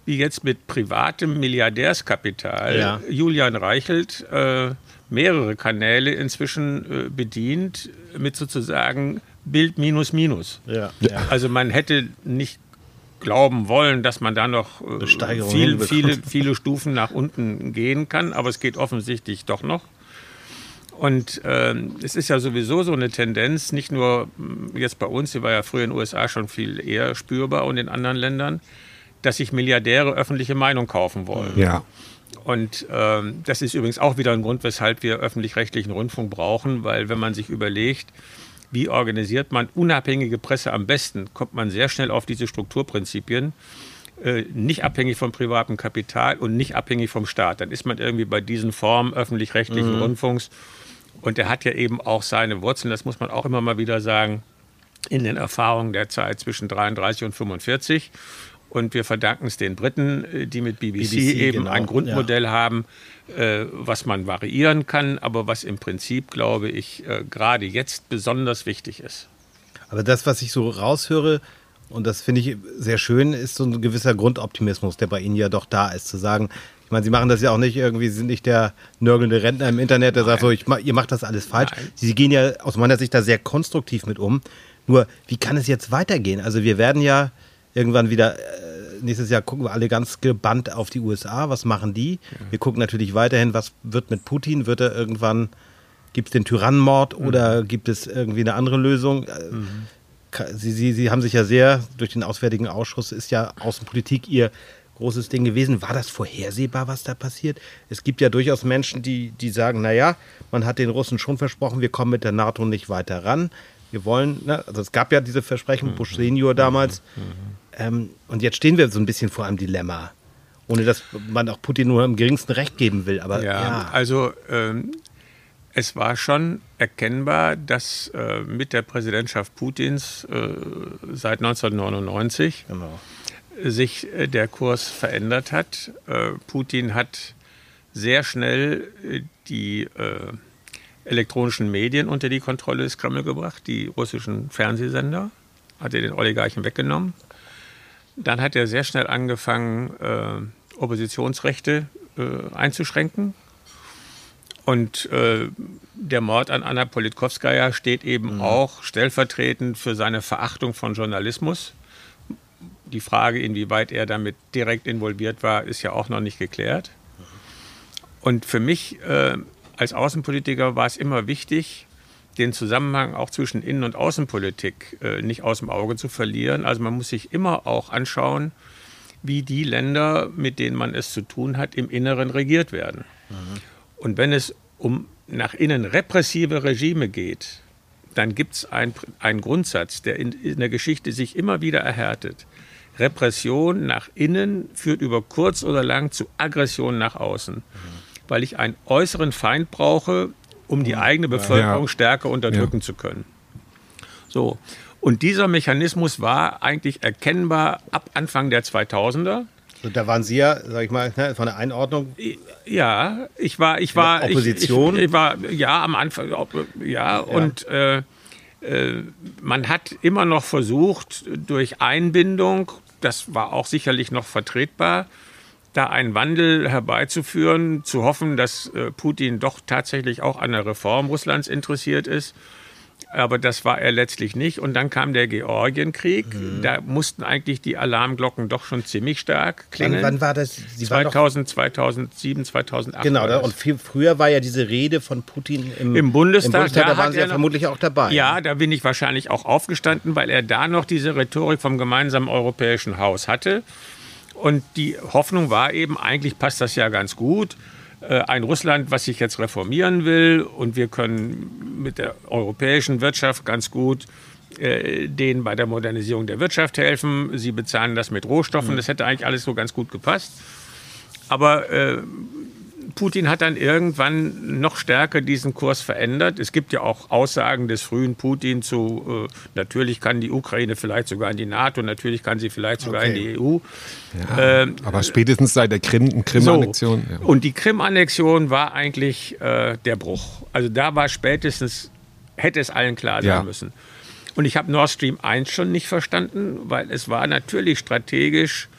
wie jetzt mit privatem Milliardärskapital Ja. Julian Reichelt äh, mehrere Kanäle inzwischen äh, bedient mit sozusagen Bild minus minus. ja, ja. Also man hätte nicht glauben wollen, dass man da noch äh, viel, viele, viele Stufen nach unten gehen kann, aber es geht offensichtlich doch noch. Und ähm, es ist ja sowieso so eine Tendenz, nicht nur mh, jetzt bei uns, die war ja früher in den USA schon viel eher spürbar und in anderen Ländern, dass sich Milliardäre öffentliche Meinung kaufen wollen. Ja. Und ähm, das ist übrigens auch wieder ein Grund, weshalb wir öffentlich-rechtlichen Rundfunk brauchen, weil wenn man sich überlegt, wie organisiert man unabhängige Presse am besten, kommt man sehr schnell auf diese Strukturprinzipien, äh, nicht abhängig vom privaten Kapital und nicht abhängig vom Staat. Dann ist man irgendwie bei diesen Formen öffentlich-rechtlichen Rundfunks. Und der hat ja eben auch seine Wurzeln, das muss man auch immer mal wieder sagen, in den Erfahrungen der Zeit zwischen 33 und 45. Und wir verdanken es den Briten, äh, die mit BBC, BBC, eben genau, ein Grundmodell haben, äh, was man variieren kann, aber was im Prinzip, glaube ich, äh, gerade jetzt besonders wichtig ist. Aber das, was ich so raushöre, und das finde ich sehr schön, ist so ein gewisser Grundoptimismus, der bei Ihnen ja doch da ist, zu sagen, ich meine, Sie machen das ja auch nicht irgendwie, Sie sind nicht der nörgelnde Rentner im Internet, der sagt so, ich, ihr macht das alles falsch. Nein. Sie gehen ja aus meiner Sicht da sehr konstruktiv mit um. Nur, wie kann es jetzt weitergehen? Also wir werden ja irgendwann wieder, äh, nächstes Jahr gucken wir alle ganz gebannt auf die USA, was machen die? Wir gucken natürlich weiterhin, was wird mit Putin? Wird er irgendwann, gibt es den Tyrannenmord oder gibt es irgendwie eine andere Lösung? Äh, Ka- Sie, Sie, Sie haben sich ja sehr, durch den Auswärtigen Ausschuss ist ja Außenpolitik Ihr großes Ding gewesen. War das vorhersehbar, was da passiert? Es gibt ja durchaus Menschen, die, die sagen, naja, man hat den Russen schon versprochen, wir kommen mit der NATO nicht weiter ran. Wir wollen, ne? also es gab ja diese Versprechen, Bush Senior damals. Ähm, und jetzt stehen wir so ein bisschen vor einem Dilemma. Ohne dass man auch Putin nur im geringsten Recht geben will. Aber Ja, ja, also ähm, es war schon erkennbar, dass äh, mit der Präsidentschaft Putins äh, seit 1999 genau. sich äh, der Kurs verändert hat. Äh, Putin hat sehr schnell äh, die äh, elektronischen Medien unter die Kontrolle des Kreml gebracht, die russischen Fernsehsender, hat er den Oligarchen weggenommen. Dann hat er sehr schnell angefangen, äh, Oppositionsrechte äh, einzuschränken. Und äh, der Mord an Anna Politkovskaya steht eben auch stellvertretend für seine Verachtung von Journalismus. Die Frage, inwieweit er damit direkt involviert war, ist ja auch noch nicht geklärt. Und für mich äh, als Außenpolitiker war es immer wichtig, den Zusammenhang auch zwischen Innen- und Außenpolitik äh, nicht aus dem Auge zu verlieren. Also man muss sich immer auch anschauen, wie die Länder, mit denen man es zu tun hat, im Inneren regiert werden. Und wenn es um nach innen repressive Regime geht, dann gibt es ein, einen Grundsatz, der in, in der Geschichte sich immer wieder erhärtet. Repression nach innen führt über kurz oder lang zu Aggression nach außen, weil ich einen äußeren Feind brauche, um die eigene Bevölkerung Ja. stärker unterdrücken Ja. zu können. So. Und dieser Mechanismus war eigentlich erkennbar ab Anfang der 2000er. Und da waren Sie ja, sag ich mal, ne, von der Einordnung. Ja, ich war, ich war Opposition. Ich, ich, ich, war ja am Anfang, ja, ja. und äh, äh, man hat immer noch versucht durch Einbindung, das war auch sicherlich noch vertretbar, da einen Wandel herbeizuführen, zu hoffen, dass äh, Putin doch tatsächlich auch an der Reform Russlands interessiert ist aber das war er letztlich nicht. Und dann kam der Georgienkrieg. Mhm. Da mussten eigentlich die Alarmglocken doch schon ziemlich stark klingen. Wann, wann war das? Sie 2000, 2007, 2008. Genau, und viel früher war ja diese Rede von Putin im, im Bundestag. Im Bundestag da waren Sie ja noch, vermutlich auch dabei. Ja, da bin ich wahrscheinlich auch aufgestanden, weil er da noch diese Rhetorik vom gemeinsamen europäischen Haus hatte. Und die Hoffnung war eben, eigentlich passt das ja ganz gut. Äh, ein Russland, was sich jetzt reformieren will und wir können mit der europäischen Wirtschaft ganz gut äh, denen bei der Modernisierung der Wirtschaft helfen. Sie bezahlen das mit Rohstoffen. Mhm. Das hätte eigentlich alles so ganz gut gepasst. Aber äh, Putin hat dann irgendwann noch stärker diesen Kurs verändert. Es gibt ja auch Aussagen des frühen Putin zu, äh, natürlich kann die Ukraine vielleicht sogar in die NATO, natürlich kann sie vielleicht sogar okay. in die EU. Ja, ähm, aber spätestens seit der Krim-Annexion. So. Ja. Und die Krim-Annexion war eigentlich äh, der Bruch. Also da war spätestens, hätte es allen klar sein ja. müssen. Und ich habe Nord Stream 1 schon nicht verstanden, weil es war natürlich strategisch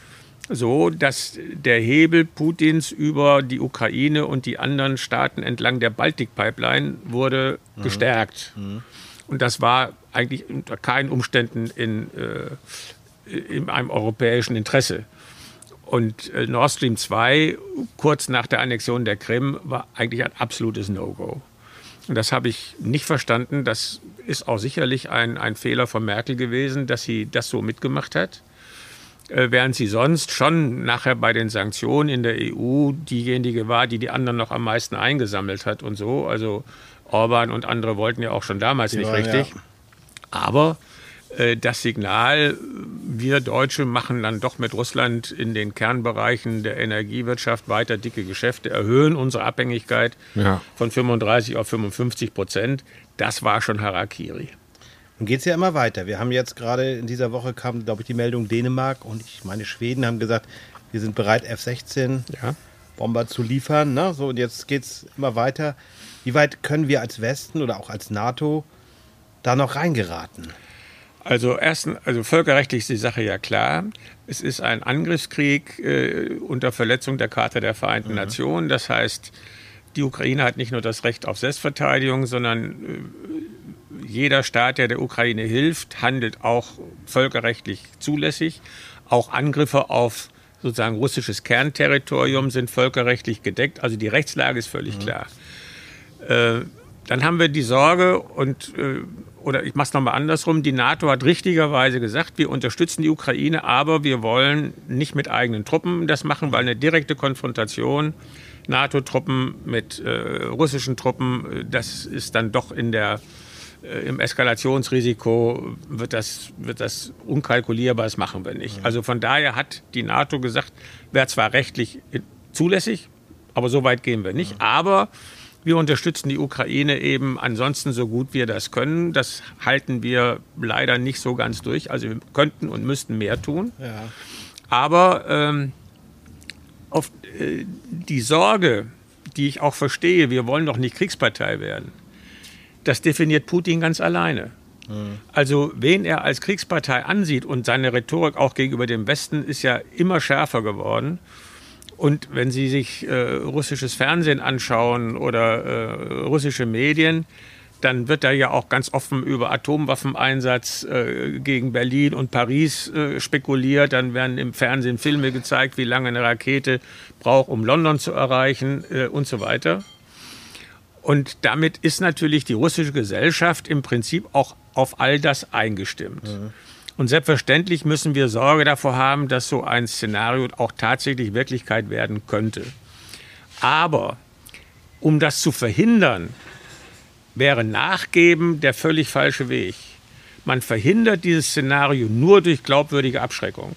so, dass der Hebel Putins über die Ukraine und die anderen Staaten entlang der Baltik-Pipeline wurde mhm. gestärkt. Mhm. Und das war eigentlich unter keinen Umständen in, äh, in einem europäischen Interesse. Und äh, Nord Stream 2, kurz nach der Annexion der Krim, war eigentlich ein absolutes No-Go. Und das habe ich nicht verstanden. Das ist auch sicherlich ein, ein Fehler von Merkel gewesen, dass sie das so mitgemacht hat. Äh, während sie sonst schon nachher bei den Sanktionen in der EU diejenige war, die die anderen noch am meisten eingesammelt hat und so. Also Orban und andere wollten ja auch schon damals die nicht waren, richtig. Ja. Aber äh, das Signal, wir Deutsche machen dann doch mit Russland in den Kernbereichen der Energiewirtschaft weiter dicke Geschäfte, erhöhen unsere Abhängigkeit ja. von 35 auf 55 Prozent, das war schon Harakiri. Nun geht es ja immer weiter. Wir haben jetzt gerade in dieser Woche kam, glaube ich, die Meldung Dänemark und ich meine Schweden haben gesagt, wir sind bereit, F-16 ja. Bomber zu liefern. Ne? So, und jetzt geht es immer weiter. Wie weit können wir als Westen oder auch als NATO da noch reingeraten? Also erstens, also völkerrechtlich ist die Sache ja klar. Es ist ein Angriffskrieg äh, unter Verletzung der Charta der Vereinten mhm. Nationen. Das heißt, die Ukraine hat nicht nur das Recht auf Selbstverteidigung, sondern äh, jeder Staat, der der Ukraine hilft, handelt auch völkerrechtlich zulässig. Auch Angriffe auf sozusagen russisches Kernterritorium sind völkerrechtlich gedeckt. Also die Rechtslage ist völlig mhm. klar. Äh, dann haben wir die Sorge und äh, oder ich mache es nochmal andersrum. Die NATO hat richtigerweise gesagt, wir unterstützen die Ukraine, aber wir wollen nicht mit eigenen Truppen das machen, weil eine direkte Konfrontation NATO-Truppen mit äh, russischen Truppen, äh, das ist dann doch in der im Eskalationsrisiko wird das, wird das unkalkulierbar, das machen wir nicht. Also von daher hat die NATO gesagt, wäre zwar rechtlich zulässig, aber so weit gehen wir nicht. Aber wir unterstützen die Ukraine eben ansonsten so gut wir das können. Das halten wir leider nicht so ganz durch. Also wir könnten und müssten mehr tun. Ja. Aber ähm, auf, äh, die Sorge, die ich auch verstehe, wir wollen doch nicht Kriegspartei werden das definiert Putin ganz alleine. Also wen er als Kriegspartei ansieht und seine Rhetorik auch gegenüber dem Westen ist ja immer schärfer geworden. Und wenn Sie sich äh, russisches Fernsehen anschauen oder äh, russische Medien, dann wird da ja auch ganz offen über Atomwaffeneinsatz äh, gegen Berlin und Paris äh, spekuliert. Dann werden im Fernsehen Filme gezeigt, wie lange eine Rakete braucht, um London zu erreichen äh, und so weiter. Und damit ist natürlich die russische Gesellschaft im Prinzip auch auf all das eingestimmt. Mhm. Und selbstverständlich müssen wir Sorge davor haben, dass so ein Szenario auch tatsächlich Wirklichkeit werden könnte. Aber um das zu verhindern, wäre Nachgeben der völlig falsche Weg. Man verhindert dieses Szenario nur durch glaubwürdige Abschreckung.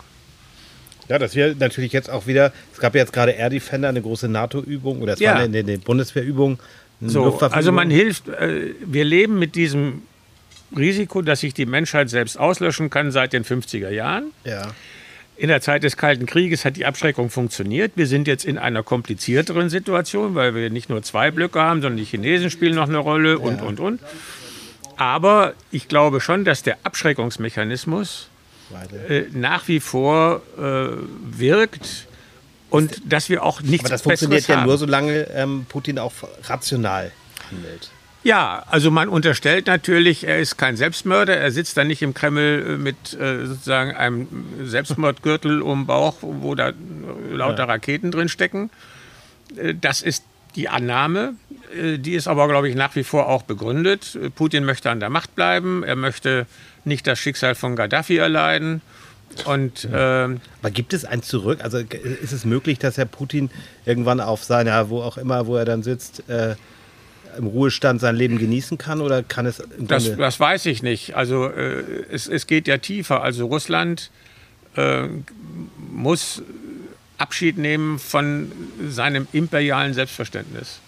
Ja, das wäre natürlich jetzt auch wieder, es gab ja jetzt gerade Air Defender, eine große NATO-Übung oder es ja. war eine, eine Bundeswehrübung so, also man hilft, äh, wir leben mit diesem Risiko, dass sich die Menschheit selbst auslöschen kann seit den 50er Jahren. Ja. In der Zeit des Kalten Krieges hat die Abschreckung funktioniert. Wir sind jetzt in einer komplizierteren Situation, weil wir nicht nur zwei Blöcke haben, sondern die Chinesen spielen noch eine Rolle und, und, und. Aber ich glaube schon, dass der Abschreckungsmechanismus äh, nach wie vor äh, wirkt und dass wir auch nichts Aber das funktioniert Besseres ja nur, solange ähm, Putin auch rational handelt. Ja, also man unterstellt natürlich, er ist kein Selbstmörder. Er sitzt da nicht im Kreml äh, mit äh, sozusagen einem Selbstmordgürtel um den Bauch, wo da äh, lauter Raketen drin stecken. Äh, Das ist die Annahme. Die ist aber, glaube ich, nach wie vor auch begründet. Putin möchte an der Macht bleiben. Er möchte nicht das Schicksal von Gaddafi erleiden. Und ähm, Aber gibt es ein Zurück? Also ist es möglich, dass Herr Putin irgendwann auf seiner, wo auch immer, wo er dann sitzt, äh, im Ruhestand sein Leben genießen kann? Oder kann es Das, das weiß ich nicht. Also äh, es, es geht ja tiefer. Also Russland äh, muss Abschied nehmen von seinem imperialen Selbstverständnis.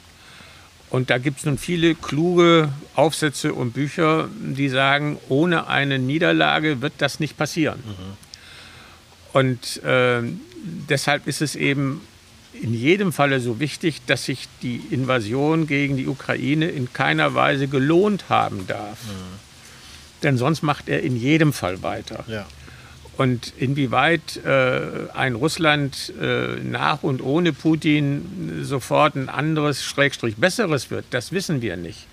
Und da gibt es nun viele kluge Aufsätze und Bücher, die sagen, ohne eine Niederlage wird das nicht passieren. Und äh, deshalb ist es eben in jedem Falle so wichtig, dass sich die Invasion gegen die Ukraine in keiner Weise gelohnt haben darf. Denn sonst macht er in jedem Fall weiter. ja. Und inwieweit äh, ein Russland äh, nach und ohne Putin sofort ein anderes, schrägstrich besseres wird, das wissen wir nicht.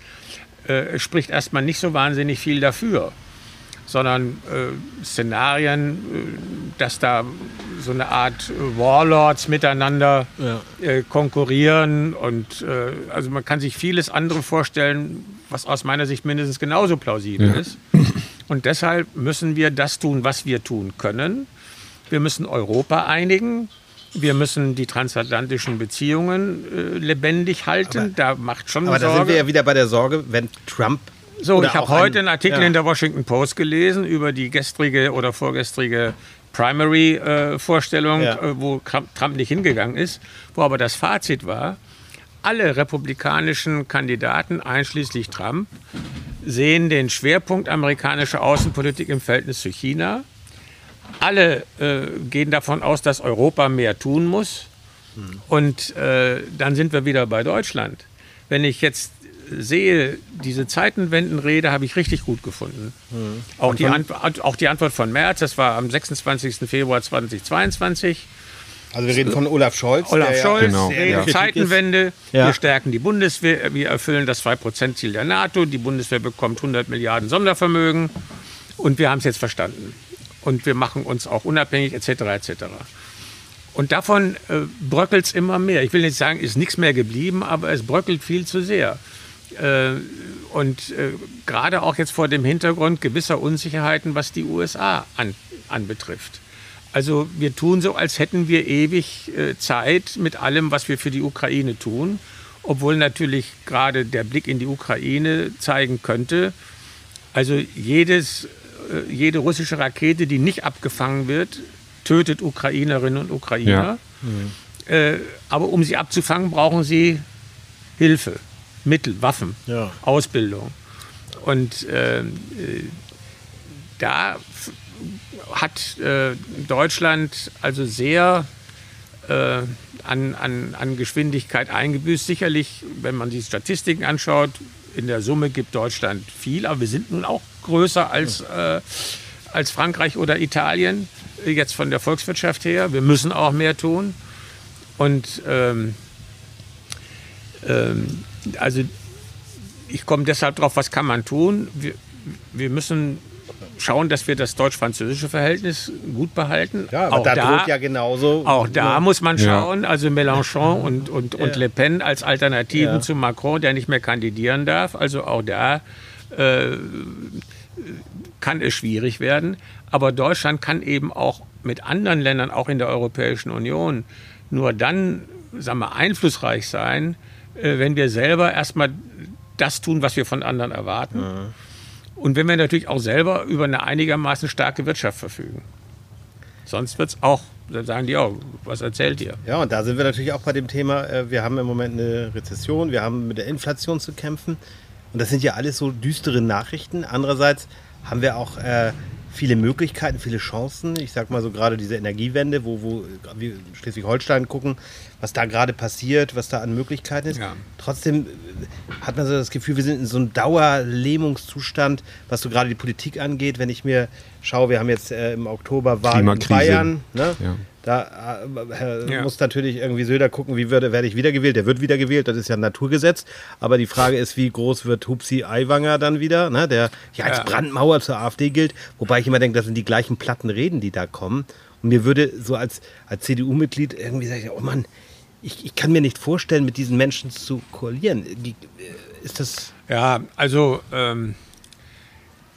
Äh, spricht erstmal nicht so wahnsinnig viel dafür, sondern äh, Szenarien, äh, dass da so eine Art Warlords miteinander äh, konkurrieren und äh, also man kann sich vieles andere vorstellen, was aus meiner Sicht mindestens genauso plausibel ist. Und deshalb müssen wir das tun, was wir tun können. Wir müssen Europa einigen. Wir müssen die transatlantischen Beziehungen äh, lebendig halten. da macht schon Aber da Sorge. sind wir ja wieder bei der Sorge, wenn Trump. So, oder ich habe heute einen Artikel ja. in der Washington Post gelesen über die gestrige oder vorgestrige Primary-Vorstellung, Ja. äh, wo Trump nicht hingegangen ist, wo aber das Fazit war, alle republikanischen Kandidaten, einschließlich Trump, sehen den Schwerpunkt amerikanischer Außenpolitik im Verhältnis zu China. Alle äh, gehen davon aus, dass Europa mehr tun muss. Und äh, dann sind wir wieder bei Deutschland. Wenn ich jetzt sehe, diese Zeitenwendenrede habe ich richtig gut gefunden. Auch, die Antwort, auch die Antwort von Merz, das war am 26. Februar 2022. Also wir reden von Olaf Scholz. Olaf der ja Scholz, Genau, ja. Zeitenwende, Ja. wir stärken die Bundeswehr, wir erfüllen das 2%-Ziel der NATO, die Bundeswehr bekommt 100 Milliarden Sondervermögen und wir haben es jetzt verstanden. Und wir machen uns auch unabhängig etc. etc. Und davon äh, bröckelt es immer mehr. Ich will nicht sagen, ist nichts mehr geblieben, aber es bröckelt viel zu sehr. Äh, und äh, gerade auch jetzt vor dem Hintergrund gewisser Unsicherheiten, was die USA an, anbetrifft. Also wir tun so, als hätten wir ewig äh, Zeit mit allem, was wir für die Ukraine tun, obwohl natürlich gerade der Blick in die Ukraine zeigen könnte, also jedes, jede russische Rakete, die nicht abgefangen wird, tötet Ukrainerinnen und Ukrainer. Äh, aber um sie abzufangen, brauchen sie Hilfe, Mittel, Waffen, Ja. Ausbildung. Und äh, da hat äh, Deutschland also sehr äh, an, an, an Geschwindigkeit eingebüßt. Sicherlich, wenn man die Statistiken anschaut, in der Summe gibt Deutschland viel, aber wir sind nun auch größer als, äh, als Frankreich oder Italien, äh, jetzt von der Volkswirtschaft her. Wir müssen auch mehr tun. Und ähm, ähm, also ich komme deshalb drauf, was kann man tun? Wir, wir müssen schauen, dass wir das deutsch-französische Verhältnis gut behalten. Ja, aber auch da, da, droht ja genauso. auch da Ja. muss man schauen, also Mélenchon und, und, und Le Pen als Alternativen Ja. zu Macron, der nicht mehr kandidieren darf. Also auch da äh, kann es schwierig werden. Aber Deutschland kann eben auch mit anderen Ländern, auch in der Europäischen Union, nur dann sagen wir, einflussreich sein, äh, wenn wir selber erstmal das tun, was wir von anderen erwarten. Und wenn wir natürlich auch selber über eine einigermaßen starke Wirtschaft verfügen. Sonst wird es auch, dann sagen die auch, was erzählt ihr? Ja, und da sind wir natürlich auch bei dem Thema, äh, wir haben im Moment eine Rezession, wir haben mit der Inflation zu kämpfen. Und das sind ja alles so düstere Nachrichten. Andererseits haben wir auch äh, viele Möglichkeiten, viele Chancen. Ich sag mal so gerade diese Energiewende, wo, wo wir Schleswig-Holstein gucken, was da gerade passiert, was da an Möglichkeiten ist. Ja. Trotzdem äh, hat man so das Gefühl, wir sind in so einem Dauerlähmungszustand, was so gerade die Politik angeht. Wenn ich mir schaue, wir haben jetzt äh, im Oktober Wahlen in. Bayern. Ne? Ja. Da äh, Ja. muss natürlich irgendwie Söder gucken, wie würde, werde ich wiedergewählt. Der wird wiedergewählt, das ist ja ein Naturgesetz. Aber die Frage ist, wie groß wird Hupsi Aiwanger dann wieder, ne? der ja als. Brandmauer zur AfD gilt. Wobei ich immer denke, das sind die gleichen platten Reden, die da kommen. Und mir würde so als, als CDU-Mitglied irgendwie sagen, oh Mann, ich, ich kann mir nicht vorstellen, mit diesen Menschen zu koalieren. Äh, Ist das... Ja, also ähm,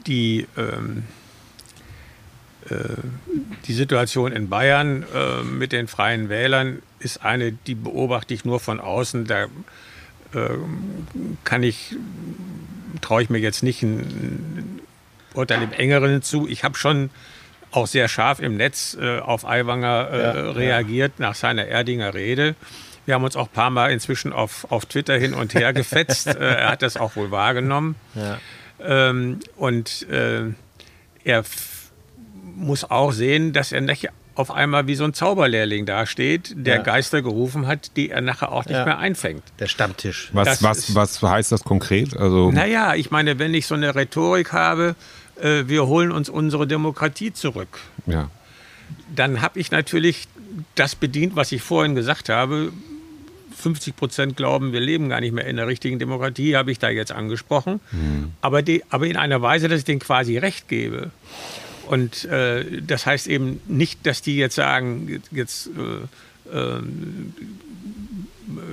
die, ähm, äh, die Situation in Bayern äh, mit den freien Wählern ist eine, die beobachte ich nur von außen. Da ähm, kann ich, traue ich mir jetzt nicht ein Urteil im Engeren zu. Ich habe schon auch sehr scharf im Netz äh, auf Aiwanger äh, Ja, reagiert nach seiner Erdinger Rede. Wir haben uns auch ein paar Mal inzwischen auf, auf Twitter hin und her gefetzt. äh, er hat das auch wohl wahrgenommen. Ja. Ähm, und äh, er muss auch sehen, dass er nicht auf einmal wie so ein Zauberlehrling dasteht, der Ja. Geister gerufen hat, die er nachher auch nicht Ja. mehr einfängt. Der Stammtisch. Was, Das was, was heißt das konkret? Also, Naja, ich meine, wenn ich so eine Rhetorik habe, äh, wir holen uns unsere Demokratie zurück, ja. dann habe ich natürlich das bedient, was ich vorhin gesagt habe. 50 Prozent glauben, wir leben gar nicht mehr in der richtigen Demokratie, habe ich da jetzt angesprochen. Aber, die, aber in einer Weise, dass ich denen quasi recht gebe. Und äh, das heißt eben nicht, dass die jetzt sagen, jetzt äh, äh,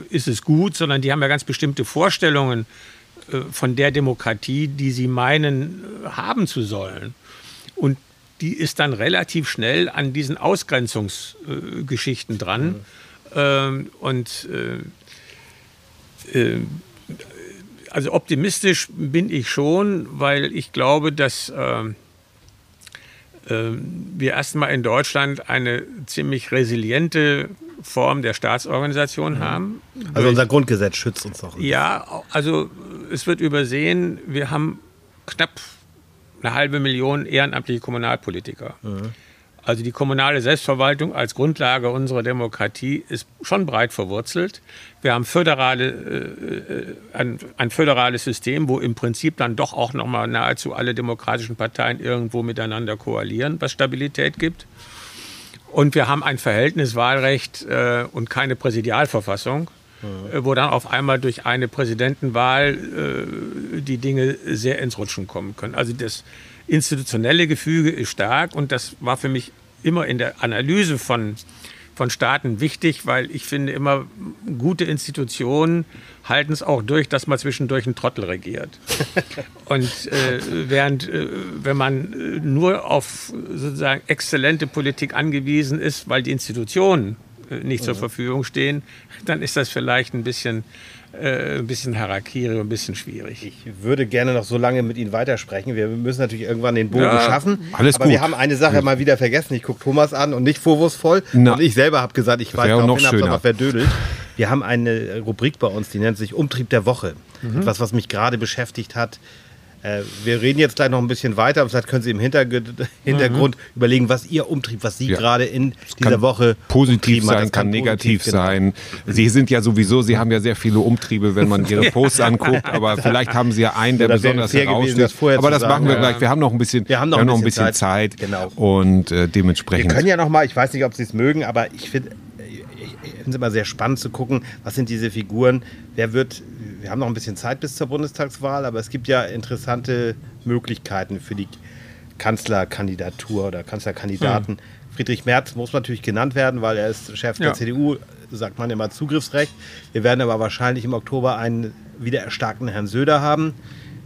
ist es gut, sondern die haben ja ganz bestimmte Vorstellungen von der Demokratie, die sie meinen äh, haben zu sollen. Und die ist dann relativ schnell an diesen Ausgrenzungsgeschichten äh, Geschichten dran. Ähm, und äh, äh, also optimistisch bin ich schon, weil ich glaube, dass ähm, wir erstmal in Deutschland eine ziemlich resiliente Form der Staatsorganisation haben. Also unser Grundgesetz schützt uns auch. Ja, also es wird übersehen, wir haben knapp eine halbe Million ehrenamtliche Kommunalpolitiker. Also die kommunale Selbstverwaltung als Grundlage unserer Demokratie ist schon breit verwurzelt. Wir haben föderale, äh, ein, ein föderales System, wo im Prinzip dann doch auch nochmal nahezu alle demokratischen Parteien irgendwo miteinander koalieren, was Stabilität gibt. Und wir haben ein Verhältniswahlrecht äh, und keine Präsidialverfassung, äh, wo dann auf einmal durch eine Präsidentenwahl äh, die Dinge sehr ins Rutschen kommen können. Also das institutionelle Gefüge ist stark und das war für mich immer in der Analyse von, von Staaten wichtig, weil ich finde immer, gute Institutionen halten es auch durch, dass man zwischendurch einen Trottel regiert. Und äh, während, äh, wenn man äh, nur auf sozusagen exzellente Politik angewiesen ist, weil die Institutionen äh, nicht zur Verfügung stehen, dann ist das vielleicht ein bisschen, äh, ein bisschen Harakiri und ein bisschen schwierig. Ich würde gerne noch so lange mit Ihnen weitersprechen. Wir müssen natürlich irgendwann den Bogen Ja, schaffen. alles aber gut. wir haben eine Sache mal wieder vergessen. Ich gucke Thomas an und nicht vorwurfsvoll. Na. und ich selber habe gesagt, ich weiß noch hin, aber verdödelt. Wir haben eine Rubrik bei uns, die nennt sich Umtrieb der Woche. Mhm. Etwas, was mich gerade beschäftigt hat. Äh, Wir reden jetzt gleich noch ein bisschen weiter, vielleicht können Sie im Hinterg Hintergrund überlegen, was Ihr Umtrieb, was Sie Mhm. Ja. gerade in dieser kann Woche positiv sein, Das kann, negativ genau. sein. Sie sind ja sowieso, Sie haben ja sehr viele Umtriebe, wenn man Ihre Posts anguckt, aber vielleicht haben Sie ja einen, der das besonders heraussticht. Aber das machen wir ja. gleich. Wir haben noch ein bisschen, Wir haben noch ein bisschen Zeit. Zeit. Genau. Und äh, Wir dementsprechend. können ja noch mal, ich weiß nicht, ob Sie es mögen, aber ich finde ich finde es immer sehr spannend zu gucken, was sind diese Figuren, wer wird, wir haben noch ein bisschen Zeit bis zur Bundestagswahl, aber es gibt ja interessante Möglichkeiten für die Kanzlerkandidatur oder Kanzlerkandidaten. Friedrich Merz muss natürlich genannt werden, weil er ist Chef der Ja. CDU, sagt man immer Zugriffsrecht. Wir werden aber wahrscheinlich im Oktober einen wieder erstarkten Herrn Söder haben,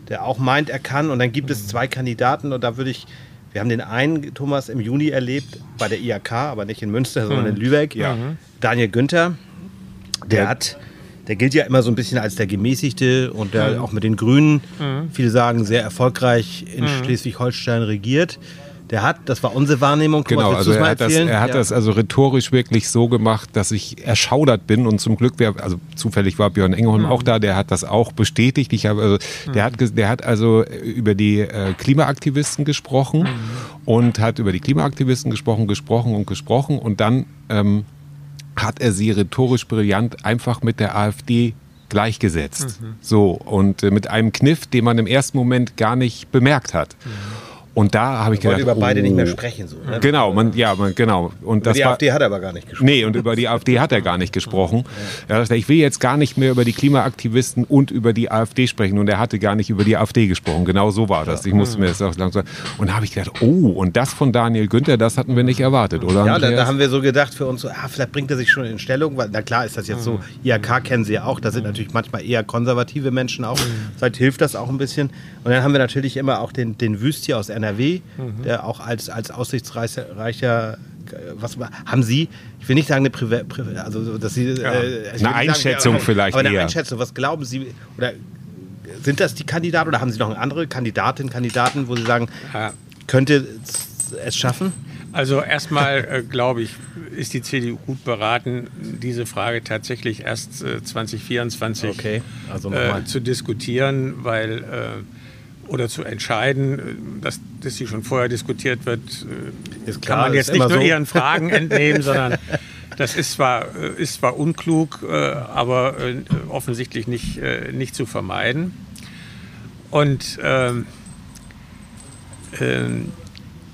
der auch meint, er kann. Und dann gibt es zwei Kandidaten und da würde ich, wir haben den einen, Thomas, im Juni erlebt bei der IAK, aber nicht in Münster, sondern in Lübeck. Ja. Daniel Günther, der hat, der gilt ja immer so ein bisschen als der Gemäßigte und der auch mit den Grünen, viele sagen, sehr erfolgreich in Schleswig-Holstein regiert. der hat, das war unsere Wahrnehmung. Genau, also er hat, das, er hat ja. das also rhetorisch wirklich so gemacht, dass ich erschaudert bin und zum Glück wäre, also zufällig war Björn Engelholm mhm. auch da, der hat das auch bestätigt. Ich habe, also, mhm. der, hat, der hat also über die äh, Klimaaktivisten gesprochen mhm. und hat über die Klimaaktivisten gesprochen, gesprochen und gesprochen und dann ähm, hat er sie rhetorisch brillant einfach mit der AfD gleichgesetzt. Mhm. So, und äh, mit einem Kniff, den man im ersten Moment gar nicht bemerkt hat. Mhm. Und da habe ich gedacht, über beide oh, nicht mehr oh. sprechen. So, ne? Genau, man, ja, man, genau. Und über das die war, AfD hat er aber gar nicht gesprochen. Nee, und über die AfD hat er gar nicht gesprochen. Ja. ich will jetzt gar nicht mehr über die Klimaaktivisten und über die AfD sprechen. Und er hatte gar nicht über die AfD gesprochen. Genau so war das. Ich musste mir das auch langsam. Und da habe ich gedacht, oh, und das von Daniel Günther, das hatten wir nicht erwartet, oder? Ja, da, da, haben wir so gedacht für uns, so, ah, vielleicht bringt er sich schon in Stellung. Weil, na klar ist das jetzt so, IHK kennen Sie ja auch. Da sind natürlich manchmal eher konservative Menschen auch. Vielleicht hilft das auch ein bisschen. Und dann haben wir natürlich immer auch den, den Wüst aus NRW. Mhm der auch als, als aussichtsreicher was haben Sie, ich will nicht sagen eine Priva, also dass Sie ja. äh, eine Einschätzung sagen, vielleicht aber eine eher. Einschätzung, was glauben Sie oder sind das die Kandidaten oder haben Sie noch eine andere Kandidatin, Kandidaten, wo Sie sagen, ja. könnte es schaffen? Also erstmal äh, glaube ich, ist die CDU gut beraten, diese Frage tatsächlich erst äh, 2024 okay. also äh, zu diskutieren, weil äh, oder zu entscheiden, dass, dass sie schon vorher diskutiert wird, äh, ist klar, kann man jetzt nicht nur so. ihren Fragen entnehmen, sondern das ist zwar, äh, ist zwar unklug, äh, aber offensichtlich nicht, nicht zu vermeiden. Und ähm, äh,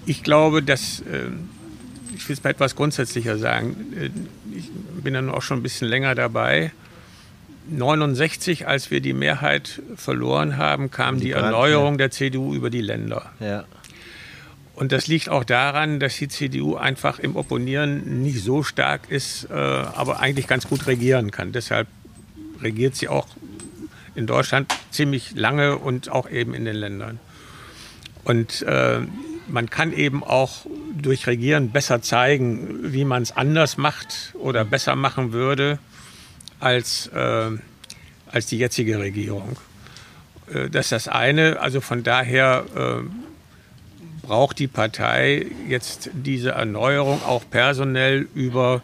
ich glaube, dass, äh, ich will es mal etwas grundsätzlicher sagen, ich bin dann auch schon ein bisschen länger dabei 69, als wir die Mehrheit verloren haben, kam die, die Erneuerung der CDU über die Länder. Ja. Und das liegt auch daran, dass die CDU einfach im Opponieren nicht so stark ist, äh, aber eigentlich ganz gut regieren kann. Deshalb regiert sie auch in Deutschland ziemlich lange und auch eben in den Ländern. Und äh, man kann eben auch durch Regieren besser zeigen, wie man es anders macht oder besser machen würde als, äh, als die jetzige Regierung. Äh, das ist das eine. Also von daher äh, braucht die Partei jetzt diese Erneuerung auch personell über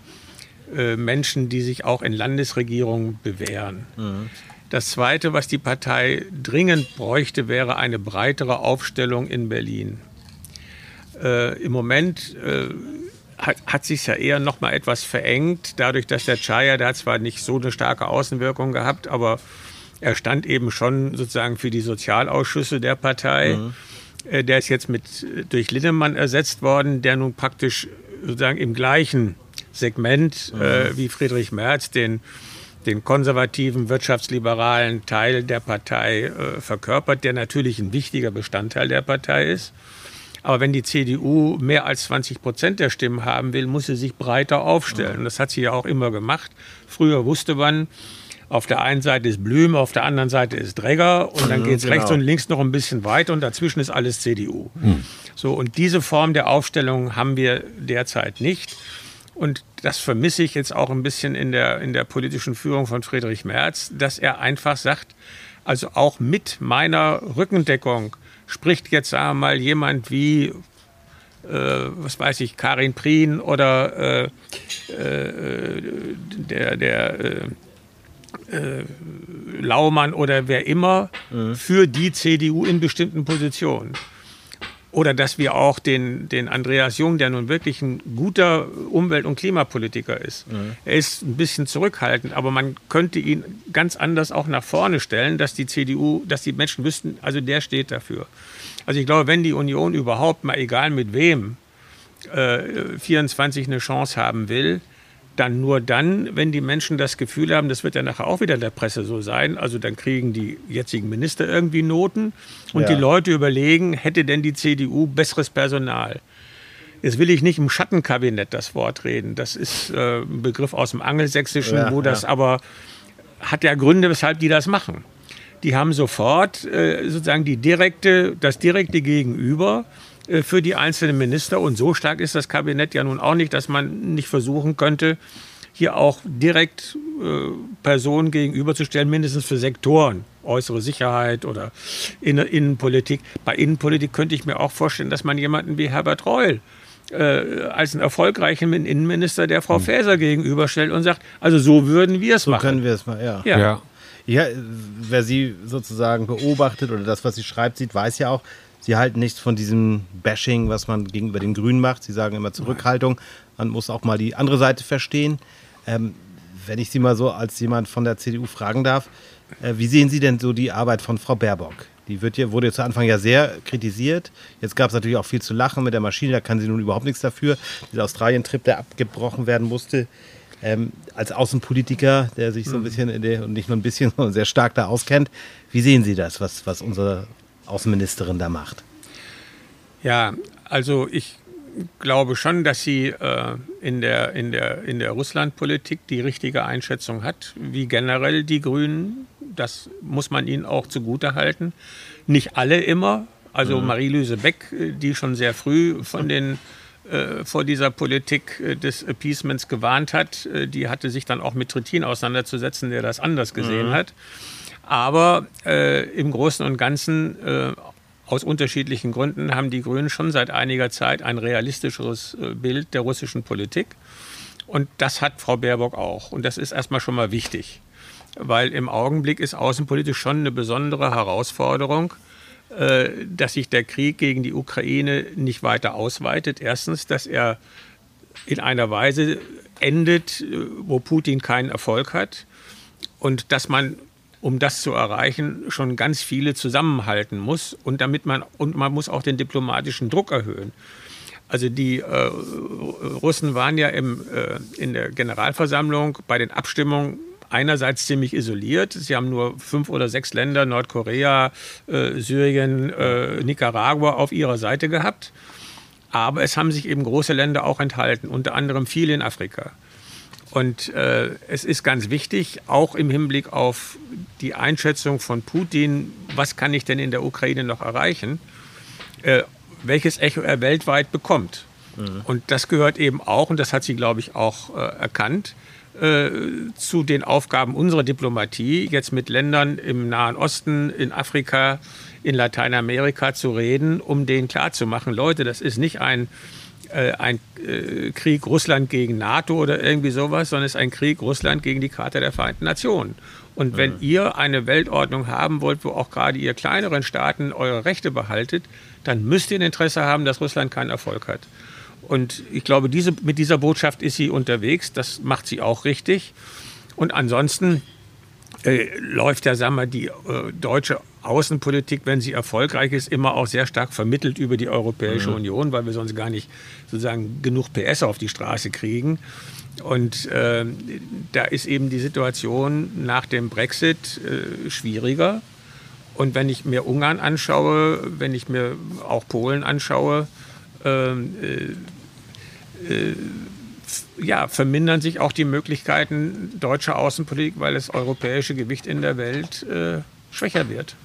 äh, Menschen, die sich auch in Landesregierungen bewähren. Mhm. Das Zweite, was die Partei dringend bräuchte, wäre eine breitere Aufstellung in Berlin. Äh, Im Moment äh, hat, hat sich ja eher noch mal etwas verengt, dadurch, dass der Chaya, hat zwar nicht so eine starke Außenwirkung gehabt, aber er stand eben schon sozusagen für die Sozialausschüsse der Partei. Mhm. Äh, der ist jetzt mit durch Linnemann ersetzt worden, der nun praktisch sozusagen im gleichen Segment mhm. äh, wie Friedrich Merz den den konservativen, wirtschaftsliberalen Teil der Partei äh, verkörpert, der natürlich ein wichtiger Bestandteil der Partei ist. Aber wenn die CDU mehr als 20 Prozent der Stimmen haben will, muss sie sich breiter aufstellen. Und das hat sie ja auch immer gemacht. Früher wusste man, auf der einen Seite ist Blüm, auf der anderen Seite ist Dregger und dann geht es genau. rechts und links noch ein bisschen weiter und dazwischen ist alles CDU. Hm. So, und diese Form der Aufstellung haben wir derzeit nicht. Und das vermisse ich jetzt auch ein bisschen in der, in der politischen Führung von Friedrich Merz, dass er einfach sagt, also auch mit meiner Rückendeckung spricht jetzt, sagen wir mal, jemand wie, äh, was weiß ich, Karin Prien oder äh, äh, der, der äh, äh, Laumann oder wer immer mhm. für die CDU in bestimmten Positionen. Oder dass wir auch den, den Andreas Jung, der nun wirklich ein guter Umwelt- und Klimapolitiker ist, mhm. er ist ein bisschen zurückhaltend, aber man könnte ihn ganz anders auch nach vorne stellen, dass die CDU, dass die Menschen wüssten, also der steht dafür. Also ich glaube, wenn die Union überhaupt mal, egal mit wem, äh, 24 eine Chance haben will, dann nur dann, wenn die Menschen das Gefühl haben, das wird ja nachher auch wieder in der Presse so sein, also dann kriegen die jetzigen Minister irgendwie Noten und ja. die Leute überlegen, hätte denn die CDU besseres Personal? Jetzt will ich nicht im Schattenkabinett das Wort reden. Das ist äh, ein Begriff aus dem Angelsächsischen, ja, wo das ja. aber hat ja Gründe, weshalb die das machen. Die haben sofort äh, sozusagen die direkte, das direkte Gegenüber für die einzelnen Minister. Und so stark ist das Kabinett ja nun auch nicht, dass man nicht versuchen könnte, hier auch direkt äh, Personen gegenüberzustellen, mindestens für Sektoren, äußere Sicherheit oder Innenpolitik. Bei Innenpolitik könnte ich mir auch vorstellen, dass man jemanden wie Herbert Reul äh, als einen erfolgreichen Innenminister der Frau hm. Faeser gegenüberstellt und sagt, also so würden wir es so machen. So können wir es mal, ja. ja. ja. Ja, wer sie sozusagen beobachtet oder das, was sie schreibt, sieht, weiß ja auch, sie halten nichts von diesem Bashing, was man gegenüber den Grünen macht. Sie sagen immer Zurückhaltung. Man muss auch mal die andere Seite verstehen. Ähm, wenn ich Sie mal so als jemand von der CDU fragen darf, äh, wie sehen Sie denn so die Arbeit von Frau Baerbock? Die wird hier, wurde zu Anfang ja sehr kritisiert. Jetzt gab es natürlich auch viel zu lachen mit der Maschine, da kann sie nun überhaupt nichts dafür. Dieser Australien-Trip, der abgebrochen werden musste. Ähm, als Außenpolitiker, der sich so ein mhm. bisschen und nicht nur ein bisschen, sondern sehr stark da auskennt, wie sehen Sie das, was, was unsere Außenministerin da macht? Ja, also ich glaube schon, dass sie äh, in der, in der, in der Russlandpolitik die richtige Einschätzung hat, wie generell die Grünen. Das muss man ihnen auch zugutehalten. Nicht alle immer. Also mhm. Marie-Louise Beck, die schon sehr früh von den äh, vor dieser Politik äh, des Appeasements gewarnt hat, äh, die hatte sich dann auch mit Trittin auseinanderzusetzen, der das anders gesehen mhm. hat. Aber äh, im Großen und Ganzen äh, aus unterschiedlichen Gründen haben die Grünen schon seit einiger Zeit ein realistischeres äh, Bild der russischen Politik. Und das hat Frau Baerbock auch. Und das ist erstmal schon mal wichtig, weil im Augenblick ist außenpolitisch schon eine besondere Herausforderung, äh, dass sich der Krieg gegen die Ukraine nicht weiter ausweitet. Erstens, dass er in einer Weise endet, äh, wo Putin keinen Erfolg hat. Und dass man um das zu erreichen, schon ganz viele zusammenhalten muss und damit man und man muss auch den diplomatischen Druck erhöhen. Also die äh, Russen waren ja im, äh, in der Generalversammlung bei den Abstimmungen einerseits ziemlich isoliert. Sie haben nur fünf oder sechs Länder, Nordkorea, äh, Syrien, äh, Nicaragua auf ihrer Seite gehabt. Aber es haben sich eben große Länder auch enthalten, unter anderem viele in Afrika. Und äh, es ist ganz wichtig, auch im Hinblick auf die Einschätzung von Putin, was kann ich denn in der Ukraine noch erreichen, äh, welches Echo er weltweit bekommt. Mhm. Und das gehört eben auch, und das hat sie, glaube ich, auch äh, erkannt, äh, zu den Aufgaben unserer Diplomatie, jetzt mit Ländern im Nahen Osten, in Afrika, in Lateinamerika zu reden, um denen klarzumachen, Leute, das ist nicht ein äh, ein äh, Krieg Russland gegen NATO oder irgendwie sowas, sondern es ist ein Krieg Russland gegen die Charta der Vereinten Nationen. Und wenn mhm. ihr eine Weltordnung haben wollt, wo auch gerade ihr kleineren Staaten eure Rechte behaltet, dann müsst ihr ein Interesse haben, dass Russland keinen Erfolg hat. Und ich glaube, diese, mit dieser Botschaft ist sie unterwegs. Das macht sie auch richtig. Und ansonsten äh, läuft ja, sagen wir, die äh, deutsche Außenpolitik, wenn sie erfolgreich ist, immer auch sehr stark vermittelt über die Europäische mhm. Union, weil wir sonst gar nicht sozusagen genug PS auf die Straße kriegen. Und äh, da ist eben die Situation nach dem Brexit äh, schwieriger. Und wenn ich mir Ungarn anschaue, wenn ich mir auch Polen anschaue, ähm, äh, äh, ja, vermindern sich auch die Möglichkeiten deutscher Außenpolitik, weil das europäische Gewicht in der Welt äh, schwächer wird.